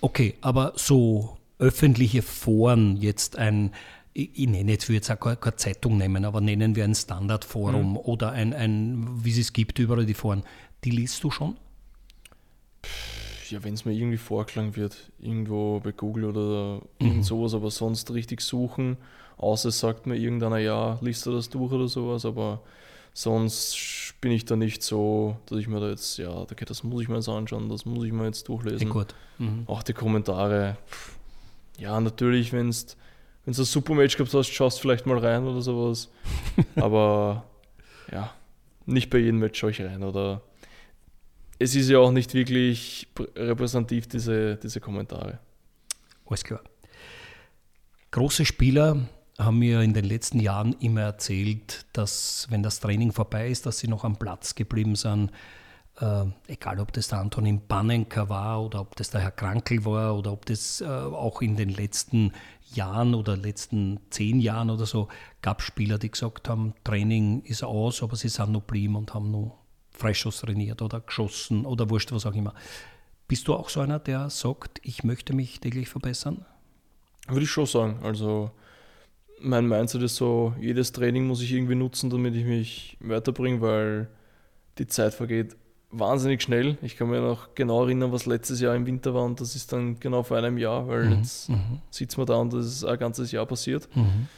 Okay, aber so öffentliche Foren, jetzt ein ich, ich nenne jetzt, würde jetzt auch keine, keine, Zeitung nehmen, aber nennen wir ein Standardforum mhm. oder ein, ein, wie es es gibt, überall die Foren, die liest du schon? Ja, wenn es mir irgendwie vorgeschlagen wird, irgendwo bei Google oder mhm. sowas, aber sonst richtig suchen, außer sagt mir irgendeiner, ja, liest du das durch oder sowas, aber sonst bin ich da nicht so, dass ich mir da jetzt, ja, okay, das muss ich mir jetzt anschauen, das muss ich mir jetzt durchlesen. gut. Mhm. Auch die Kommentare. Ja, natürlich, wenn es wenn du ein super Match gehabt hast, schaust vielleicht mal rein oder sowas. Aber ja, nicht bei jedem Match schaue ich rein. Oder es ist ja auch nicht wirklich repräsentativ, diese, diese Kommentare. Alles klar. Große Spieler haben mir in den letzten Jahren immer erzählt, dass wenn das Training vorbei ist, dass sie noch am Platz geblieben sind. Äh, egal, ob das der Antonin Bannenker war oder ob das der Herr Krankel war oder ob das äh, auch in den letzten Jahren oder letzten zehn Jahren oder so gab Spieler, die gesagt haben, Training ist aus, aber sie sind noch geblieben und haben nur Freischuss trainiert oder geschossen oder wurscht, was auch immer. Bist du auch so einer, der sagt, ich möchte mich täglich verbessern? Würde ich schon sagen. Also mein Mindset ist so, jedes Training muss ich irgendwie nutzen, damit ich mich weiterbringe, weil die Zeit vergeht wahnsinnig schnell. Ich kann mir noch genau erinnern, was letztes Jahr im Winter war und das ist dann genau vor einem Jahr, weil mhm. jetzt mhm. sitzt man da und das ist ein ganzes Jahr passiert. Mhm.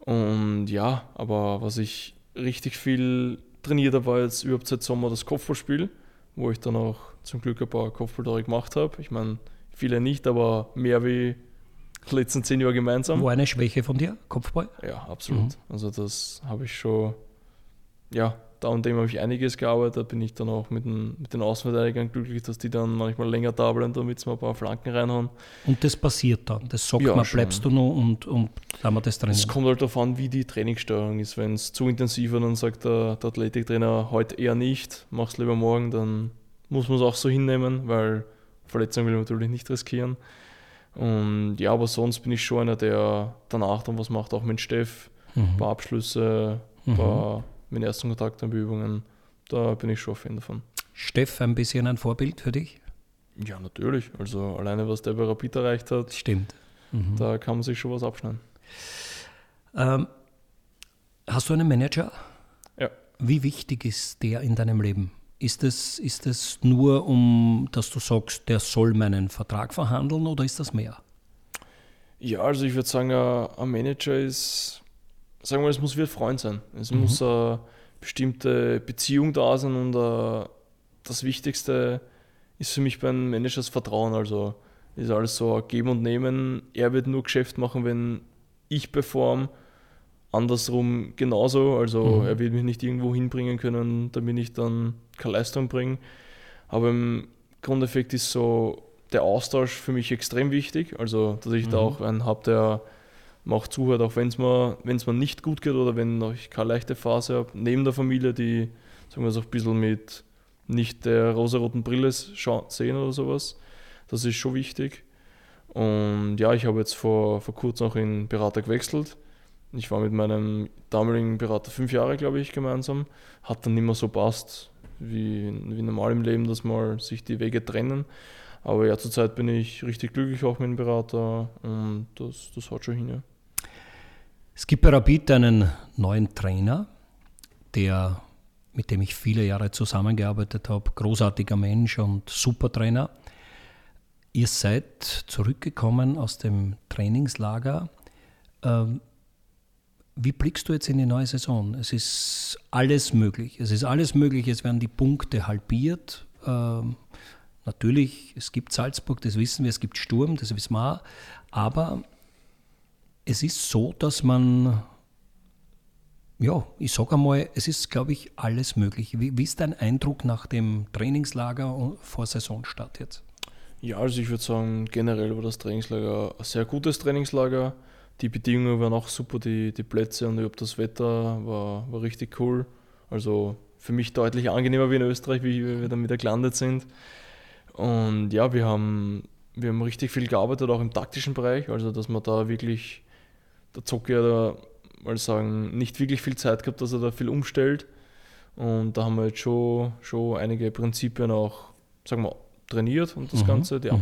Und ja, aber was ich richtig viel trainiert habe, war jetzt überhaupt seit Sommer das Kopfballspiel, wo ich dann auch zum Glück ein paar Kopfballtore gemacht habe. Ich meine, viele nicht, aber mehr wie letzten zehn Jahre gemeinsam. War eine Schwäche von dir, Kopfball? Ja, absolut. Mhm. Also das habe ich schon, ja, da und dem habe ich einiges gearbeitet. Da bin ich dann auch mit den, mit den Außenverteidigern glücklich, dass die dann manchmal länger da bleiben, damit sie mal ein paar Flanken reinhauen. Und das passiert dann? Das sagt ja, man, bleibst du noch und, und haben wir das trainieren? Es kommt halt darauf an, wie die Trainingssteuerung ist. Wenn es zu intensiv wird, dann sagt der, der Athletiktrainer heute eher nicht, mach's lieber morgen, dann muss man es auch so hinnehmen, weil Verletzungen will man natürlich nicht riskieren. Und ja, aber sonst bin ich schon einer, der danach dann was macht, auch mit Steff, mhm. ein paar Abschlüsse, ein paar mhm mit ersten Kontakt an Übungen, da bin ich schon Fan davon. Steff, ein bisschen ein Vorbild für dich? Ja, natürlich. Also alleine, was der bei Rapid erreicht hat, stimmt. Mhm. Da kann man sich schon was abschneiden. Ähm, hast du einen Manager? Ja. Wie wichtig ist der in deinem Leben? Ist es, ist nur, um dass du sagst, der soll meinen Vertrag verhandeln oder ist das mehr? Ja, also ich würde sagen, ein Manager ist sagen wir, es muss wie ein Freund sein. Es mhm. muss eine bestimmte Beziehung da sein und uh, das Wichtigste ist für mich beim Manager das Vertrauen. Also ist alles so geben und nehmen. Er wird nur Geschäft machen, wenn ich perform. Andersrum genauso. Also mhm. er wird mich nicht irgendwo hinbringen können, damit ich dann keine Leistung bringe. Aber im Grundeffekt ist so der Austausch für mich extrem wichtig. Also dass ich mhm. da auch einen habe, der auch zuhört, auch wenn es mir, mir nicht gut geht oder wenn ich keine leichte Phase habe, neben der Familie, die sagen wir so ein bisschen mit nicht der rosaroten Brille sehen oder sowas. Das ist schon wichtig. Und ja, ich habe jetzt vor, vor kurzem auch in Berater gewechselt. Ich war mit meinem damaligen Berater fünf Jahre, glaube ich, gemeinsam. Hat dann nicht mehr so passt wie, wie normal im Leben, dass mal sich die Wege trennen. Aber ja, zurzeit bin ich richtig glücklich auch mit dem Berater und das, das haut schon hin. Ja. Es gibt bei Rapid einen neuen Trainer, der, mit dem ich viele Jahre zusammengearbeitet habe, großartiger Mensch und super Trainer. Ihr seid zurückgekommen aus dem Trainingslager. Ähm, wie blickst du jetzt in die neue Saison? Es ist alles möglich. Es ist alles möglich. Es werden die Punkte halbiert. Ähm, natürlich, es gibt Salzburg, das wissen wir, es gibt Sturm, das wissen wir. Aber es ist so, dass man, ja, ich sage einmal, es ist, glaube ich, alles möglich. Wie, wie ist dein Eindruck nach dem Trainingslager vor Saisonstart jetzt? Ja, also ich würde sagen, generell war das Trainingslager ein sehr gutes Trainingslager. Die Bedingungen waren auch super, die, die Plätze und überhaupt das Wetter war, war richtig cool. Also für mich deutlich angenehmer wie in Österreich, wie wir dann wieder gelandet sind. Und ja, wir haben, wir haben richtig viel gearbeitet, auch im taktischen Bereich, also dass man da wirklich der Zocki hat da mal sagen, nicht wirklich viel Zeit gehabt, dass er da viel umstellt. Und da haben wir jetzt schon, schon einige Prinzipien auch, sagen wir, trainiert und das mhm. Ganze, die mhm.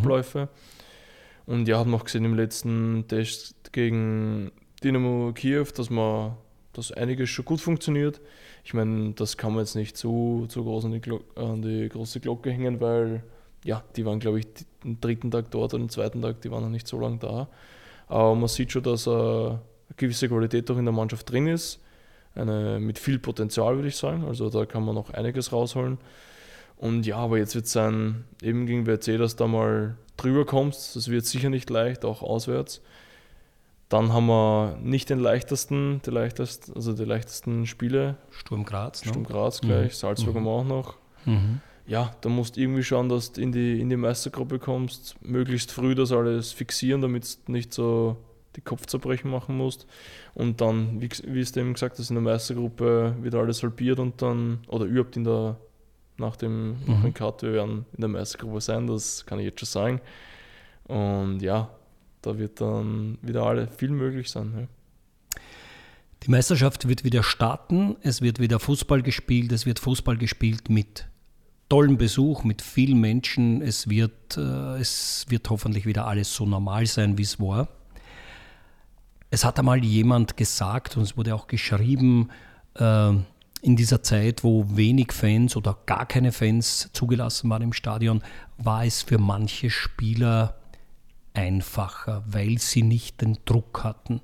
Und ja, haben auch gesehen im letzten Test gegen Dynamo Kiew, dass man dass einiges schon gut funktioniert. Ich meine, das kann man jetzt nicht zu, zu groß an die, an die große Glocke hängen, weil ja, die waren, glaube ich, den dritten Tag dort und den zweiten Tag, die waren noch nicht so lange da. Aber man sieht schon, dass eine gewisse Qualität auch in der Mannschaft drin ist. Eine, mit viel Potenzial, würde ich sagen. Also da kann man noch einiges rausholen. Und ja, aber jetzt wird es sein, eben gegen WRC, dass da mal drüber kommst. Das wird sicher nicht leicht, auch auswärts. Dann haben wir nicht den leichtesten, die leichtesten, also die leichtesten Spiele. Sturm Graz, ne? Sturm Graz gleich, mhm. Salzburg mhm. haben wir auch noch. Mhm. Ja, da musst du irgendwie schauen, dass du in die, in die Meistergruppe kommst, möglichst früh das alles fixieren, damit du nicht so die Kopfzerbrechen machen musst. Und dann, wie, wie es eben gesagt hast, in der Meistergruppe wieder alles halbiert und dann, oder überhaupt in der, nach dem, mhm. nach dem Cut, wir werden in der Meistergruppe sein, das kann ich jetzt schon sagen. Und ja, da wird dann wieder alle viel möglich sein. Ja. Die Meisterschaft wird wieder starten, es wird wieder Fußball gespielt, es wird Fußball gespielt mit tollem Besuch, mit vielen Menschen. Es wird, äh, es wird hoffentlich wieder alles so normal sein, wie es war. Es hat einmal jemand gesagt, und es wurde auch geschrieben, äh, in dieser Zeit, wo wenig Fans oder gar keine Fans zugelassen waren im Stadion, war es für manche Spieler einfacher, weil sie nicht den Druck hatten.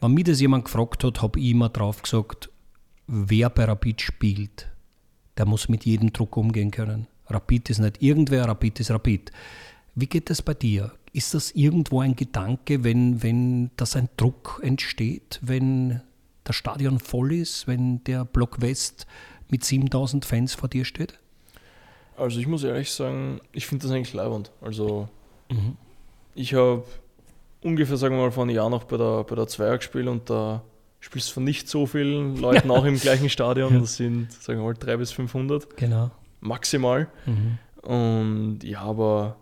Wenn mir das jemand gefragt hat, habe ich immer drauf gesagt, wer bei Rapid spielt, der muss mit jedem Druck umgehen können. Rapid ist nicht irgendwer, Rapid ist Rapid. Wie geht das bei dir? Ist das irgendwo ein Gedanke, wenn, wenn das ein Druck entsteht, wenn das Stadion voll ist, wenn der Block West mit 7000 Fans vor dir steht? Also ich muss ehrlich sagen, ich finde das eigentlich leibend. Also mhm. Ich habe ungefähr, sagen wir mal, vor einem Jahr noch bei der, bei der Zweier gespielt und da spielst du von nicht so vielen Leuten auch im gleichen Stadion. Das sind, sagen wir mal, 300 bis 500. Genau. Maximal. Mhm. Und ja, aber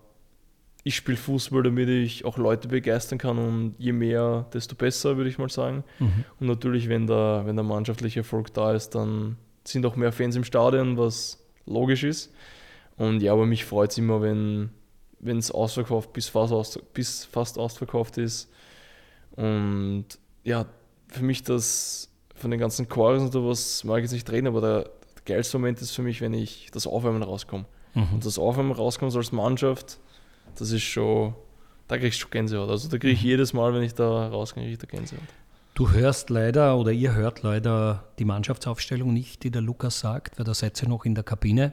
ich spiele Fußball, damit ich auch Leute begeistern kann und je mehr, desto besser, würde ich mal sagen. Mhm. Und natürlich, wenn der, wenn der mannschaftliche Erfolg da ist, dann sind auch mehr Fans im Stadion, was logisch ist. Und ja, aber mich freut es immer, wenn, es ausverkauft, bis fast, aus, bis fast ausverkauft ist. Und ja, für mich das von den ganzen Chores und sowas mag ich jetzt nicht reden, aber der, der geilste Moment ist für mich, wenn ich das Aufwärmen rauskomme. Mhm. Und das Aufwärmen rauskommt als Mannschaft, das ist schon, da ich schon Gänsehaut. Also da kriege ich mhm. jedes Mal, wenn ich da rauskomme, kriege ich da Gänsehaut. Du hörst leider oder ihr hört leider die Mannschaftsaufstellung nicht, die der Lukas sagt, weil da seid ihr noch in der Kabine.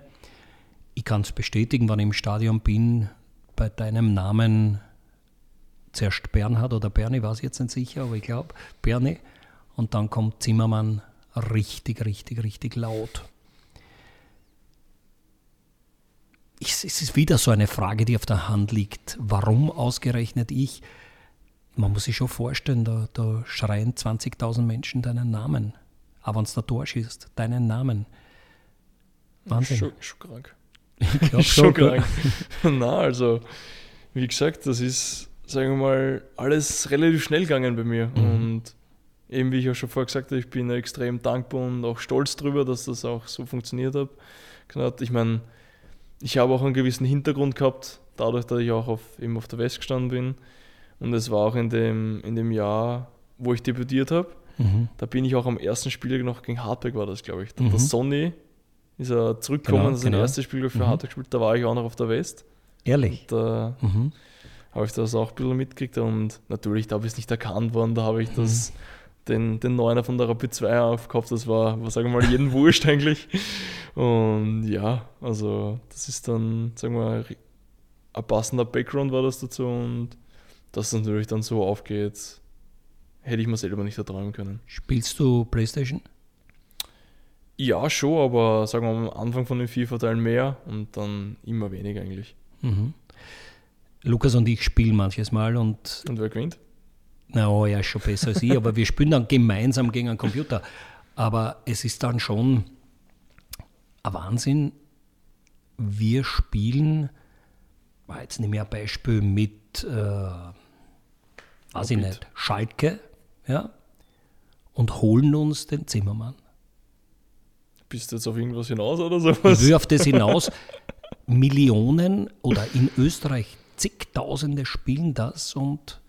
Ich kann es bestätigen, wenn ich im Stadion bin, bei deinem Namen zuerst Bernhard oder Bernie, war es jetzt nicht sicher, aber ich glaube Bernie. Und dann kommt Zimmermann richtig, richtig, richtig laut. Es ist wieder so eine Frage, die auf der Hand liegt. Warum ausgerechnet ich? Man muss sich schon vorstellen, da, da schreien 20.000 Menschen deinen Namen. Aber wenn es der Tor schießt, deinen Namen. Wahnsinn. Schon, schon krank. Ich glaube schon krank. Na, also, wie gesagt, das ist, sagen wir mal, alles relativ schnell gegangen bei mir. Mhm. Und eben, wie ich auch schon vorher gesagt habe, ich bin extrem dankbar und auch stolz darüber, dass das auch so funktioniert hat. Ich meine, ich habe auch einen gewissen Hintergrund gehabt, dadurch, dass ich auch auf, eben auf der West gestanden bin. Und es war auch in dem, in dem Jahr, wo ich debütiert habe. Mhm. Da bin ich auch am ersten Spiel noch gegen Hartberg, war das, glaube ich. Da mhm. der Sonny ist er zurückgekommen, genau, sein genau. erstes Spiel für mhm. Hartberg gespielt. Da war ich auch noch auf der West. Ehrlich? Da mhm. habe ich das auch ein bisschen mitgekriegt. Und natürlich, da habe ich es nicht erkannt worden. Da habe ich das, mhm. Den, den Neuner von der Rapid 2 aufgehabt. Das war, was sagen wir mal, jeden wurscht eigentlich. Und ja, also das ist dann, sagen wir mal, ein passender Background war das dazu. Und dass es natürlich dann so aufgeht, hätte ich mir selber nicht erträumen können. Spielst du Playstation? Ja, schon, aber sagen wir mal, am Anfang von den FIFA-Teilen mehr und dann immer weniger eigentlich. Mhm. Lukas und ich spielen manches Mal und. Und wer gewinnt? Na, er ist schon besser als ich, aber wir spielen dann gemeinsam gegen einen Computer. Aber es ist dann schon ein Wahnsinn. Wir spielen, jetzt nehme ich ein Beispiel mit, äh, weiß ich nicht, Schalke, ja, und holen uns den Zimmermann. Bist du jetzt auf irgendwas hinaus oder sowas? Ich will auf das hinaus. Millionen oder in Österreich zigtausende spielen das und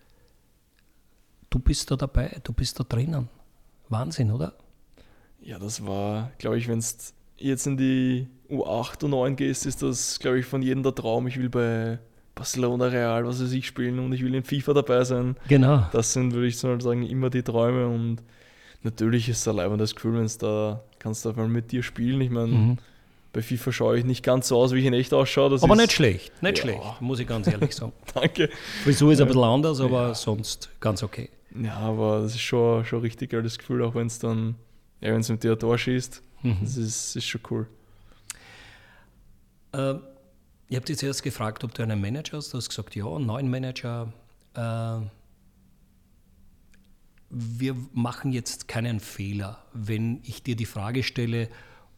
du bist da dabei, du bist da drinnen. Wahnsinn, oder? Ja, das war, glaube ich, wenn es jetzt in die U8, U9 gehst, ist das, glaube ich, von jedem der Traum. Ich will bei Barcelona, Real, was weiß ich, spielen und ich will in FIFA dabei sein. Genau. Das sind, würde ich so mal sagen, immer die Träume und natürlich ist es ein leibendes Gefühl, wenn es da kannst du auf einmal mit dir spielen. Ich meine, mhm. bei FIFA schaue ich nicht ganz so aus, wie ich in echt ausschaue. Das aber nicht schlecht, nicht ja. schlecht, muss ich ganz ehrlich sagen. Danke. Frisur ist ein bisschen anders, aber ja. sonst ganz okay. Ja, aber das ist schon, schon richtig geiles Gefühl, auch wenn es dann, ja, wenn es mit dir Tor schießt. Mhm. Das ist, ist schon cool. Äh, ich habe dich zuerst gefragt, ob du einen Manager hast. Du hast gesagt, ja, einen neuen Manager. Äh, wir machen jetzt keinen Fehler, wenn ich dir die Frage stelle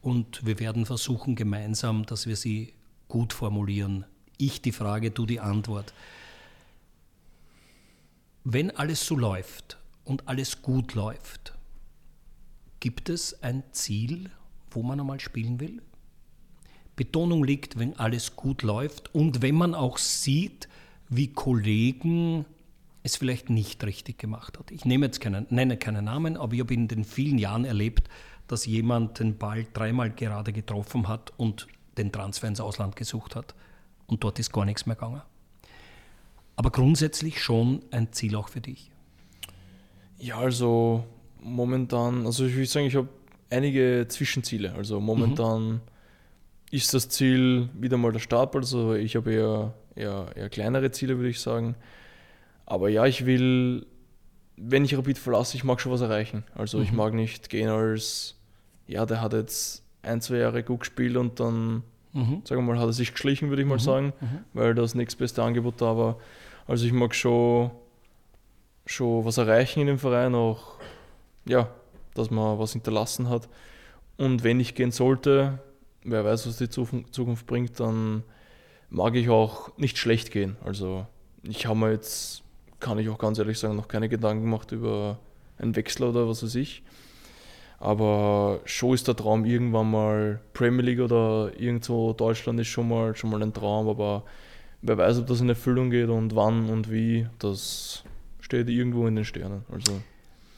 und wir werden versuchen gemeinsam, dass wir sie gut formulieren. Ich die Frage, du die Antwort. Wenn alles so läuft und alles gut läuft, gibt es ein Ziel, wo man einmal spielen will? Betonung liegt, wenn alles gut läuft und wenn man auch sieht, wie Kollegen es vielleicht nicht richtig gemacht hat. Ich nehme jetzt keinen, nenne keinen Namen, aber ich habe in den vielen Jahren erlebt, dass jemand den Ball dreimal gerade getroffen hat und den Transfer ins Ausland gesucht hat. Und dort ist gar nichts mehr gegangen. Aber grundsätzlich schon ein Ziel auch für dich. Ja, also momentan, also ich würde sagen, ich habe einige Zwischenziele. Also momentan mhm. ist das Ziel wieder mal der Start, also ich habe eher, eher, eher kleinere Ziele, würde ich sagen. Aber ja, ich will, wenn ich Rapid verlasse, ich mag schon was erreichen. Also mhm. ich mag nicht gehen als, ja, der hat jetzt ein, zwei Jahre gut gespielt und dann, mhm. sagen wir mal, hat er sich geschlichen, würde ich mal mhm. sagen, mhm. weil das nächste beste Angebot da war. Also ich mag schon, schon was erreichen in dem Verein, auch, ja, dass man was hinterlassen hat. Und wenn ich gehen sollte, wer weiß, was die Zukunft bringt, dann mag ich auch nicht schlecht gehen. Also ich habe mir jetzt kann ich auch ganz ehrlich sagen, noch keine Gedanken gemacht über einen Wechsel oder was weiß ich. Aber schon ist der Traum irgendwann mal Premier League oder irgendwo Deutschland ist schon mal, schon mal ein Traum, aber wer weiß, ob das in Erfüllung geht und wann und wie, das steht irgendwo in den Sternen. Also.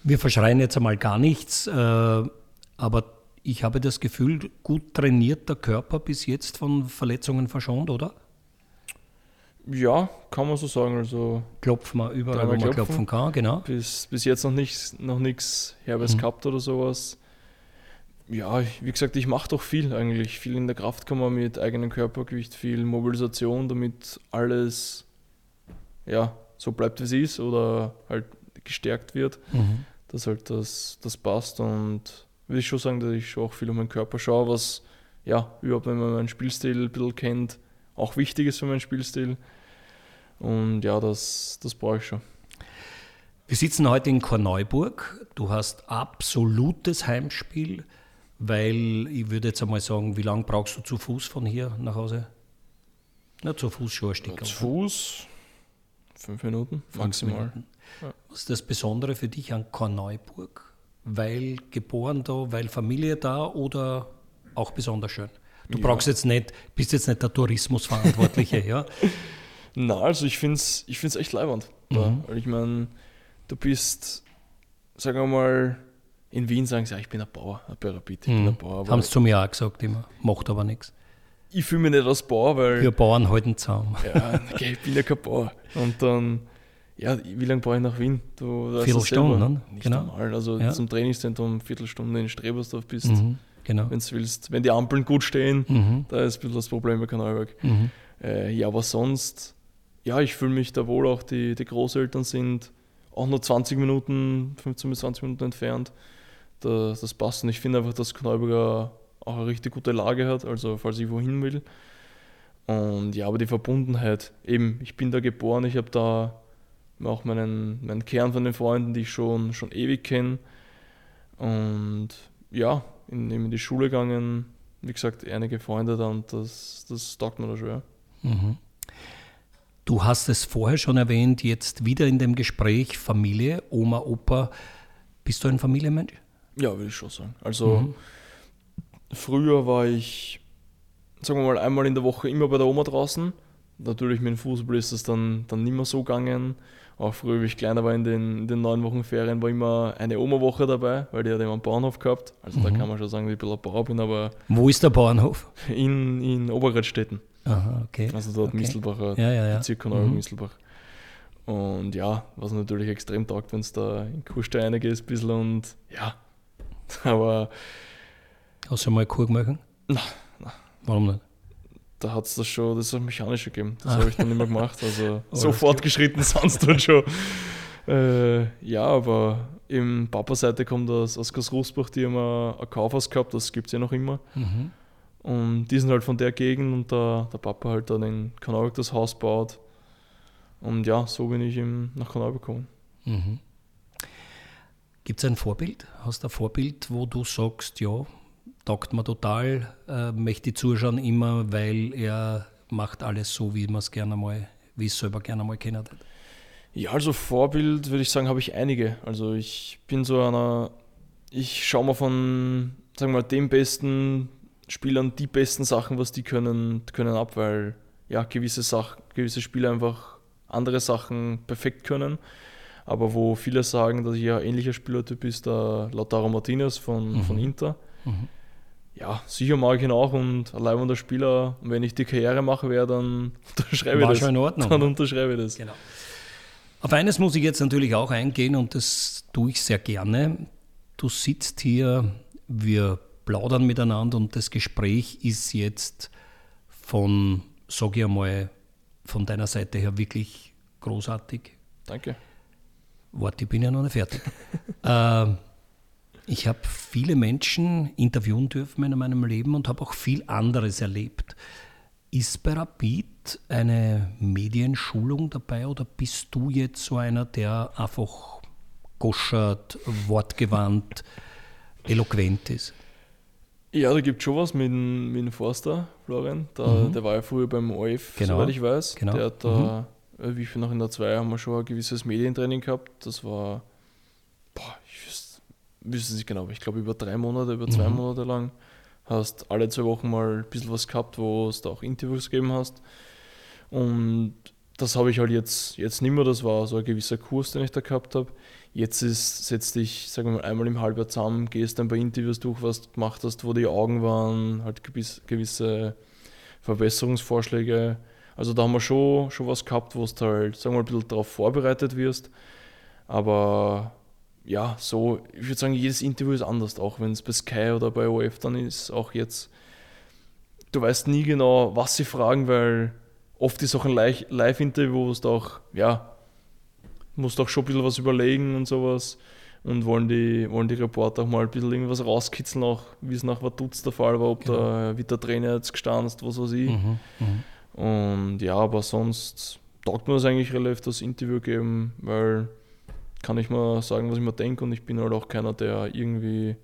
Wir verschreien jetzt einmal gar nichts, äh, aber ich habe das Gefühl, gut trainierter Körper bis jetzt von Verletzungen verschont, oder? Ja, kann man so sagen. Also klopfen wir überall, wo man klopfen, klopfen kann, genau. Bis, bis jetzt noch nichts noch nix Herbes mhm. gehabt oder sowas. Ja, wie gesagt, ich mache doch viel eigentlich. Viel in der Kraftkammer mit eigenem Körpergewicht, viel Mobilisation, damit alles ja, so bleibt, wie es ist oder halt gestärkt wird, mhm. dass halt das, das passt. Und würde ich schon sagen, dass ich auch viel um meinen Körper schaue, was ja, überhaupt, wenn man meinen Spielstil ein bisschen kennt, auch wichtig ist für meinen Spielstil. Und ja, das, das brauche ich schon. Wir sitzen heute in Korneuburg. Du hast absolutes Heimspiel, weil ich würde jetzt einmal sagen, wie lange brauchst du zu Fuß von hier nach Hause? Na, zu Fuß schon ein Stück. Zu Fuß fünf Minuten fünf maximal. Minuten. Ja. Was ist das Besondere für dich an Korneuburg? Weil geboren da, weil Familie da oder auch besonders schön? Du ja. brauchst jetzt nicht, bist jetzt nicht der Tourismusverantwortliche, ja? Na, also ich finde es ich find's echt leibend. Mhm. Weil ich meine, du bist, sagen wir mal, in Wien sagen sie, ja, ich bin ein Bauer, ein Rapid, ich mhm. bin ein Bauer. Haben sie zu mir auch gesagt immer, macht aber nichts. Ich fühle mich nicht als Bauer, weil. Wir Bauern halten zusammen. Ja, okay, ich bin ja kein Bauer. Und dann, ja, wie lange brauche ich nach Wien? Du, Viertelstunde, ne? Nicht genau. normal. Also ja. zum Trainingszentrum Viertelstunde in Strebersdorf bist. Mhm, genau. Wenn du willst. Wenn die Ampeln gut stehen, mhm. da ist ein bisschen das Problem bei Kanalberg. Mhm. Äh, ja, aber sonst ja, ich fühle mich da wohl, auch die, die Großeltern sind auch nur 20 Minuten, 15 bis 20 Minuten entfernt. Das, das passt und ich finde einfach, dass Kneuburger auch eine richtig gute Lage hat, also falls ich wohin will. Und ja, aber die Verbundenheit, eben, ich bin da geboren, ich habe da auch meinen, meinen Kern von den Freunden, die ich schon, schon ewig kenne. Und ja, in, in die Schule gegangen, wie gesagt, einige Freunde da und das, das taugt mir da schon. Ja. Mhm. Du hast es vorher schon erwähnt, jetzt wieder in dem Gespräch Familie, Oma, Opa. Bist du ein Familienmensch? Ja, würde ich schon sagen. Also mhm. früher war ich, sagen wir mal, einmal in der Woche immer bei der Oma draußen. natürlich mit dem Fußball ist es dann, dann nicht mehr so gegangen. Auch früher, wie ich kleiner war, in den, in den neun Wochen Ferien, war immer eine Oma-Woche dabei, weil die hat immer einen Bauernhof gehabt. Also mhm. da kann man schon sagen, dass ich ein bisschen Bauer bin, aber. Wo ist der Bauernhof? In, in Oberredstetten. Aha, okay. Also dort okay. Mistelbacher, ja, ja, ja. Bezirk mhm. Mistelbach. Und ja, was natürlich extrem taugt, wenn es da in Kuhstall einiges ein bisschen und ja. Aber. Hast du mal Kuh gemacht? Nein, nein. Warum nicht? da hat es das schon, das ist mechanischer gegeben. Das ah. habe ich dann nicht mehr gemacht. Also oh, so fortgeschritten sonst dann schon. Äh, ja, aber im Papa-Seite kommt aus, aus Großrusbach, die haben ein Kaufhaus gehabt, das gibt es ja noch immer. Mhm. Und die sind halt von der Gegend und der, der Papa halt dann in Kanal das Haus baut. Und ja, so bin ich im, nach Kanal gekommen. Mhm. Gibt es ein Vorbild? Hast du ein Vorbild, wo du sagst, ja, taugt mir total, äh, möchte ich zuschauen immer, weil er macht alles so, wie man es gerne mal, wie es selber gerne mal kennen hat. Ja, also Vorbild würde ich sagen, habe ich einige. Also ich bin so einer, ich schaue mal von, sagen wir mal, den besten Spielern die besten Sachen, was die können, können ab, weil ja, gewisse Sachen, gewisse Spieler einfach andere Sachen perfekt können. Aber wo viele sagen, dass ich ja ähnlicher Spielertyp ist, der Lautaro Martinez von, mhm. von Inter. Mhm ja, sicher mag ich ihn auch und ein leibender Spieler. Und wenn ich die Karriere mache werde, dann unterschreibe ich das. Schon in Ordnung. Dann unterschreibe ich das. Genau. Auf eines muss ich jetzt natürlich auch eingehen und das tue ich sehr gerne. Du sitzt hier, wir plaudern miteinander und das Gespräch ist jetzt von, sage ich einmal, von deiner Seite her wirklich großartig. Danke. Warte, ich bin ja noch nicht fertig. äh, ich habe viele Menschen interviewen dürfen in meinem Leben und habe auch viel anderes erlebt. Ist bei Rapid eine Medienschulung dabei oder bist du jetzt so einer, der einfach goschert, wortgewandt, eloquent ist? Ja, da gibt es schon was mit, mit dem Forster, Florian. Der, mhm. der war ja früher beim OF, genau. soweit ich weiß. Genau. Der hat da, mhm. Wie viel noch in der 2 haben wir schon ein gewisses Medientraining gehabt. Das war, boah, ich wüsste wissen Sie genau, ich glaube über drei Monate, über zwei mhm. Monate lang hast alle zwei Wochen mal ein bisschen was gehabt, wo es da auch Interviews gegeben hast. Und das habe ich halt jetzt, jetzt nicht mehr, das war so ein gewisser Kurs, den ich da gehabt habe. Jetzt ist, setzt dich, sagen wir mal, einmal im Halbjahr zusammen, gehst ein paar Interviews durch, was du gemacht hast, wo die Augen waren, halt gewisse Verbesserungsvorschläge. Also da haben wir schon, schon was gehabt, wo du halt, sagen wir mal, ein bisschen darauf vorbereitet wirst. Aber ja, so, ich würde sagen, jedes Interview ist anders, auch wenn es bei Sky oder bei OF dann ist, auch jetzt. Du weißt nie genau, was sie fragen, weil oft ist auch ein Live-Interview, wo du auch, ja, musst auch schon ein bisschen was überlegen und sowas. Und wollen die, wollen die Reporter auch mal ein bisschen irgendwas rauskitzeln, auch wie es nach Vaduz der Fall war, ob genau. da, wie der Trainer jetzt gestanden ist, was weiß ich. Mhm, mh. Und ja, aber sonst taugt mir das eigentlich relativ, das Interview geben, weil kann ich mal sagen, was ich mir denke und ich bin halt auch keiner, der irgendwie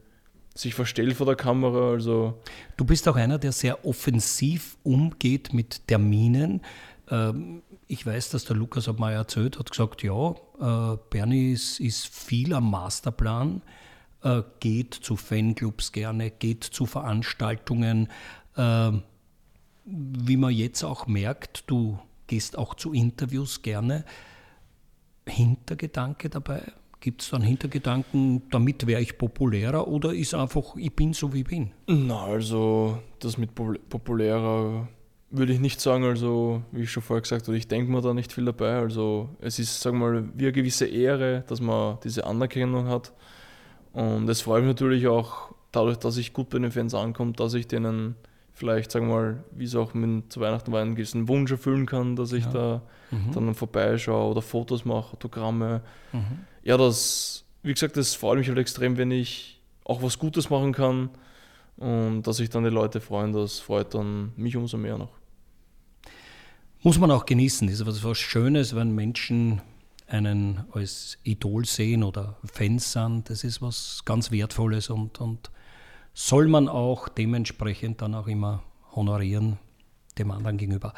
sich verstellt vor der Kamera. Also du bist auch einer, der sehr offensiv umgeht mit Terminen. Ähm, ich weiß, dass der Lukas hat mal erzählt, hat gesagt, ja, äh, Bernie ist, ist viel am Masterplan, äh, geht zu Fanclubs gerne, geht zu Veranstaltungen. Wie man jetzt auch merkt, du gehst auch zu Interviews gerne. Hintergedanke dabei? Gibt es da einen Hintergedanken, damit wäre ich populärer oder ist einfach, ich bin so wie ich bin? Na, also das mit populärer würde ich nicht sagen, also wie ich schon vorher gesagt habe, ich denke mir da nicht viel dabei. Also es ist, sagen wir mal, wie eine gewisse Ehre, dass man diese Anerkennung hat. Und es freut mich natürlich auch dadurch, dass ich gut bei den Fans ankomme, dass ich denen vielleicht, sagen wir mal, wie es auch mit zu Weihnachten war, einen gewissen Wunsch erfüllen kann, dass ich ja. da mhm. dann vorbeischaue oder Fotos mache, Autogramme. Mhm. Ja, das, wie gesagt, das freut mich halt extrem, wenn ich auch was Gutes machen kann und dass sich dann die Leute freuen, das freut dann mich umso mehr noch. Muss man auch genießen. Das ist was, was Schönes, wenn Menschen einen als Idol sehen oder Fans sind. Das ist was ganz Wertvolles und, und soll man auch dementsprechend dann auch immer honorieren dem anderen gegenüber.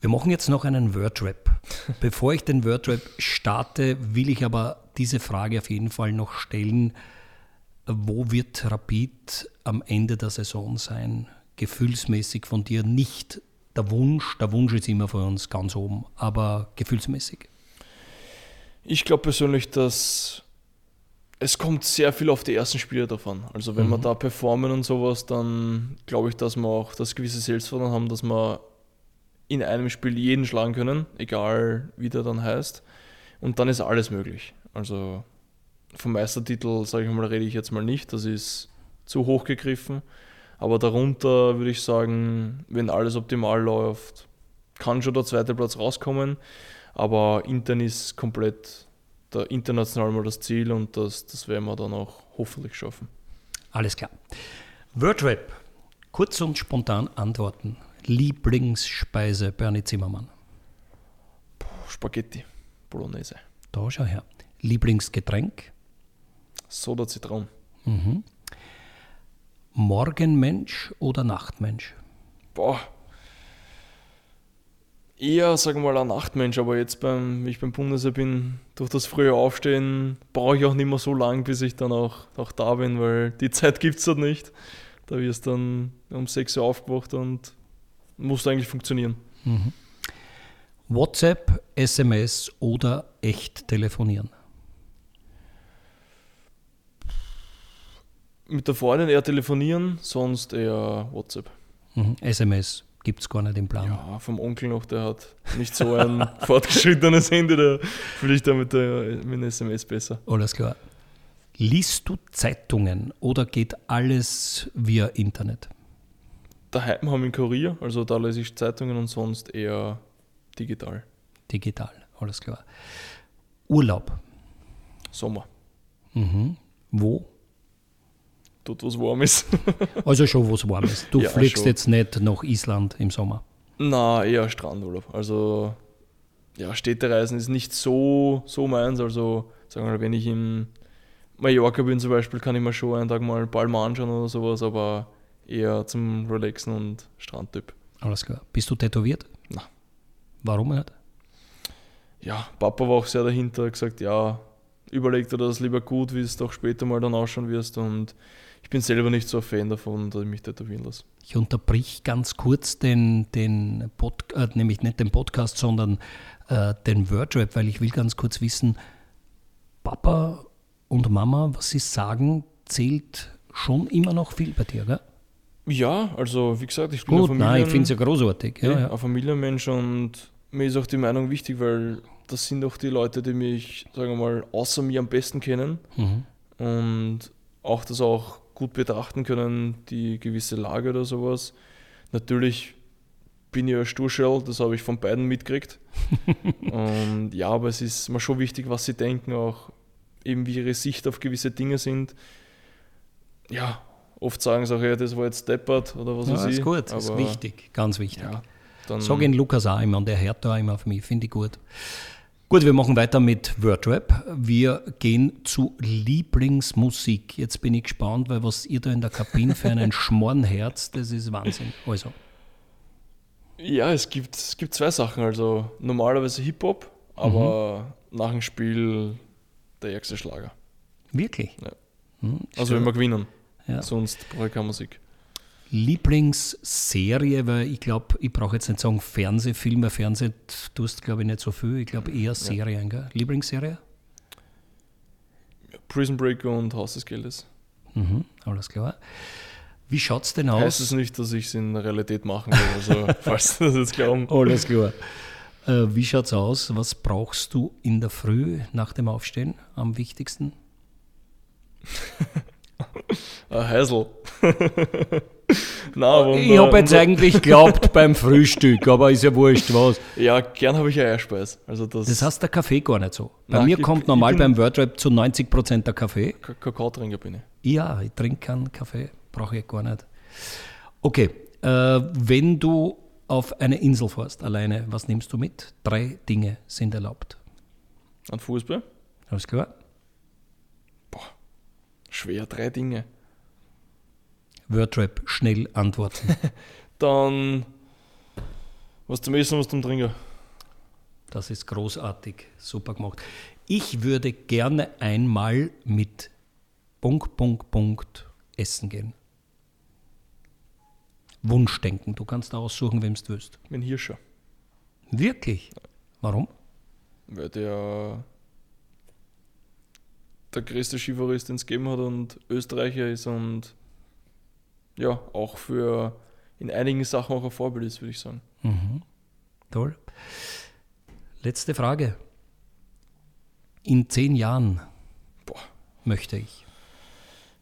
Wir machen jetzt noch einen Wordrap. Bevor ich den Wordrap starte, will ich aber diese Frage auf jeden Fall noch stellen. Wo wird Rapid am Ende der Saison sein? Gefühlsmäßig von dir nicht der Wunsch, der Wunsch ist immer für uns ganz oben, aber gefühlsmäßig. Ich glaube persönlich, dass es kommt sehr viel auf die ersten Spiele davon. Also wenn mhm. wir da performen und sowas, dann glaube ich, dass wir auch das gewisse Selbstvertrauen haben, dass wir in einem Spiel jeden schlagen können, egal wie der dann heißt. Und dann ist alles möglich. Also vom Meistertitel, sage ich mal, rede ich jetzt mal nicht. Das ist zu hoch gegriffen. Aber darunter würde ich sagen, wenn alles optimal läuft, kann schon der zweite Platz rauskommen. Aber intern ist komplett der international mal das Ziel und das, das werden wir dann auch hoffentlich schaffen. Alles klar. Wordrap. Kurz und spontan antworten. Lieblingsspeise Bernie Zimmermann? Puh, Spaghetti Bolognese. Da schau her. Lieblingsgetränk? Soda Zitron. Mhm. Morgenmensch oder Nachtmensch? Boah. Eher, sagen wir mal, ein Nachtmensch, aber jetzt, beim, wie ich beim Bundesheer bin, durch das frühe Aufstehen brauche ich auch nicht mehr so lang, bis ich dann auch, auch da bin, weil die Zeit gibt es dort nicht. Da wirst du dann um 6 Uhr aufgewacht und muss eigentlich funktionieren. Mhm. WhatsApp, SMS oder echt telefonieren? Mit der Freundin eher telefonieren, sonst eher WhatsApp. Mhm. SMS gibt es gar nicht im Plan. Ja, vom Onkel noch, der hat nicht so ein fortgeschrittenes Handy, da fühle ich da mit, der, mit einem SMS besser. Alles klar. Liest du Zeitungen oder geht alles via Internet? Daheim haben wir Kurier, also da lese ich Zeitungen und sonst eher digital. Digital, alles klar. Urlaub? Sommer. Mhm. Wo? Dort, wo es warm ist. also schon, wo es warm ist. Du ja, fliegst schon. jetzt nicht nach Island im Sommer? Na, eher Strandurlaub. Also, ja, Städtereisen ist nicht so, so meins. Also, sagen wir mal, wenn ich in Mallorca bin zum Beispiel, kann ich mir schon einen Tag mal Palma anschauen oder sowas, aber eher zum Relaxen und Strandtyp. Alles klar. Bist du tätowiert? Nein. Warum nicht? Ja, Papa war auch sehr dahinter, gesagt, ja, überleg dir das lieber gut, wie es doch später mal dann ausschauen wirst und ich bin selber nicht so ein Fan davon, dass ich mich tätowieren lasse. Ich unterbrich ganz kurz den, den Pod, äh, nämlich nicht den Podcast, sondern äh, den Wordrap, weil ich will ganz kurz wissen, Papa und Mama, was sie sagen, zählt schon immer noch viel bei dir, gell? Ja, also wie gesagt, ich bin Gut, ein, Familien, nein, ich finde es ja großartig. Ja, ja. ein Familienmensch und mir ist auch die Meinung wichtig, weil das sind auch die Leute, die mich, sagen wir mal, außer mir am besten kennen mhm. und auch das auch gut betrachten können, die gewisse Lage oder sowas. Natürlich bin ich ein Sturschell, das habe ich von beiden mitgekriegt. und ja, aber es ist mir schon wichtig, was sie denken, auch eben wie ihre Sicht auf gewisse Dinge sind. Ja, oft sagen sie auch, ja, das war jetzt deppert oder was ja, weiß ich. ist gut, aber, ist wichtig, ganz wichtig. Ja, Sag ihn Lukas auch immer und er hört da immer auf mich, finde ich gut. Gut, wir machen weiter mit Wordrap. Wir gehen zu Lieblingsmusik. Jetzt bin ich gespannt, weil was ihr da in der Kabine für einen Schmornherz, das ist Wahnsinn. Also. Ja, es gibt, es gibt zwei Sachen. Also normalerweise Hip-Hop, aber mhm. nach dem Spiel der ärgste Schlager. Wirklich? Ja. Hm, also immer gewinnen. Ja. Sonst brauche ich keine Musik. Lieblingsserie, weil ich glaube, ich brauche jetzt nicht sagen Fernsehfilme, Fernseh tust glaube ich nicht so viel, ich glaube eher Serien. Ja. Lieblingsserie? Prison Break und Haus des Geldes. Mhm, alles klar. Wie schaut es denn aus? Heißt es nicht, dass ich es in der Realität machen will, also falls du das jetzt glauben. Alles klar. Äh, wie schaut es aus? Was brauchst du in der Früh nach dem Aufstehen am wichtigsten? Ein Häsel. Nein, ich habe jetzt eigentlich geglaubt beim Frühstück, aber ist ja wurscht, was. Ja, gern habe ich Eierspeis. Also das, das heißt der Kaffee gar nicht so. Bei Nein, mir ich, kommt normal beim Wordrap zu 90% der Kaffee. Kakaotrinker bin ich. Ja, ich trinke keinen Kaffee, brauche ich gar nicht. Okay, äh, wenn du auf eine Insel fährst, alleine, was nimmst du mit? Drei Dinge sind erlaubt. Ein Fußball? Alles klar. Boah, schwer, drei Dinge. Wordrap schnell antworten. Dann was zum Essen, was zum Trinken. Das ist großartig, super gemacht. Ich würde gerne einmal mit Punkt, Punkt, Punkt essen gehen. Wunschdenken. Du kannst aussuchen, wem du willst. Mein Hirscher. Wirklich? Warum? Weil der der größte Skifahrer ist, den es gegeben hat und Österreicher ist und ja, auch für in einigen Sachen auch ein Vorbild ist, würde ich sagen. Mhm. Toll. Letzte Frage. In zehn Jahren Boah. möchte ich.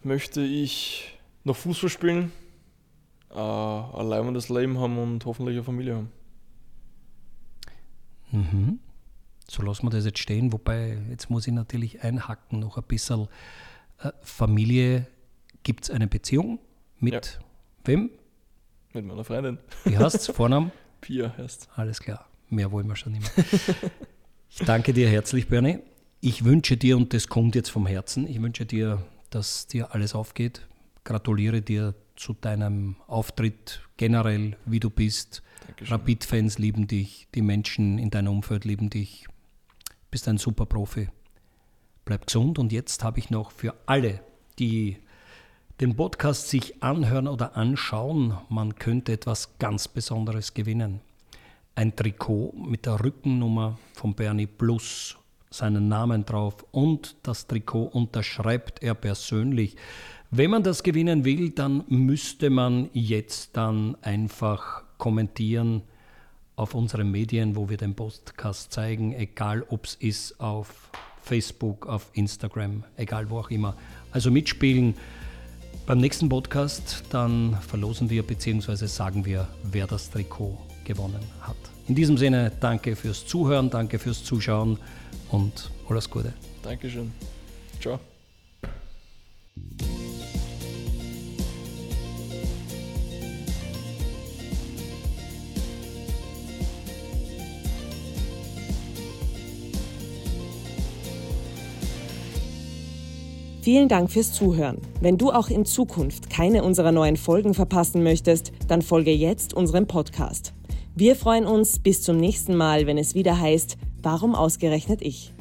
Möchte ich noch Fußball spielen, äh, ein leibendes Leben haben und hoffentlich eine Familie haben. Mhm. So lassen wir das jetzt stehen, wobei jetzt muss ich natürlich einhacken, noch ein bisschen. Äh, Familie, gibt es eine Beziehung mit Ja. wem? Mit meiner Freundin. Wie heißt es? Vornamen? Pia heißt. Alles klar, mehr wollen wir schon nicht mehr. Ich danke dir herzlich, Bernie. Ich wünsche dir, und das kommt jetzt vom Herzen, ich wünsche dir, dass dir alles aufgeht. Gratuliere dir zu deinem Auftritt generell, wie du bist. Rapid-Fans lieben dich, die Menschen in deinem Umfeld lieben dich. Bist ein super Profi. Bleib gesund und jetzt habe ich noch für alle, die den Podcast sich anhören oder anschauen, man könnte etwas ganz Besonderes gewinnen. Ein Trikot mit der Rückennummer von Bernie Plus, seinen Namen drauf und das Trikot unterschreibt er persönlich. Wenn man das gewinnen will, dann müsste man jetzt dann einfach kommentieren auf unseren Medien, wo wir den Podcast zeigen, egal ob es ist auf Facebook, auf Instagram, egal wo auch immer. Also mitspielen. Beim nächsten Podcast dann verlosen wir bzw. sagen wir, wer das Trikot gewonnen hat. In diesem Sinne, danke fürs Zuhören, danke fürs Zuschauen und alles Gute. Dankeschön. Ciao. Vielen Dank fürs Zuhören. Wenn du auch in Zukunft keine unserer neuen Folgen verpassen möchtest, dann folge jetzt unserem Podcast. Wir freuen uns bis zum nächsten Mal, wenn es wieder heißt, warum ausgerechnet ich?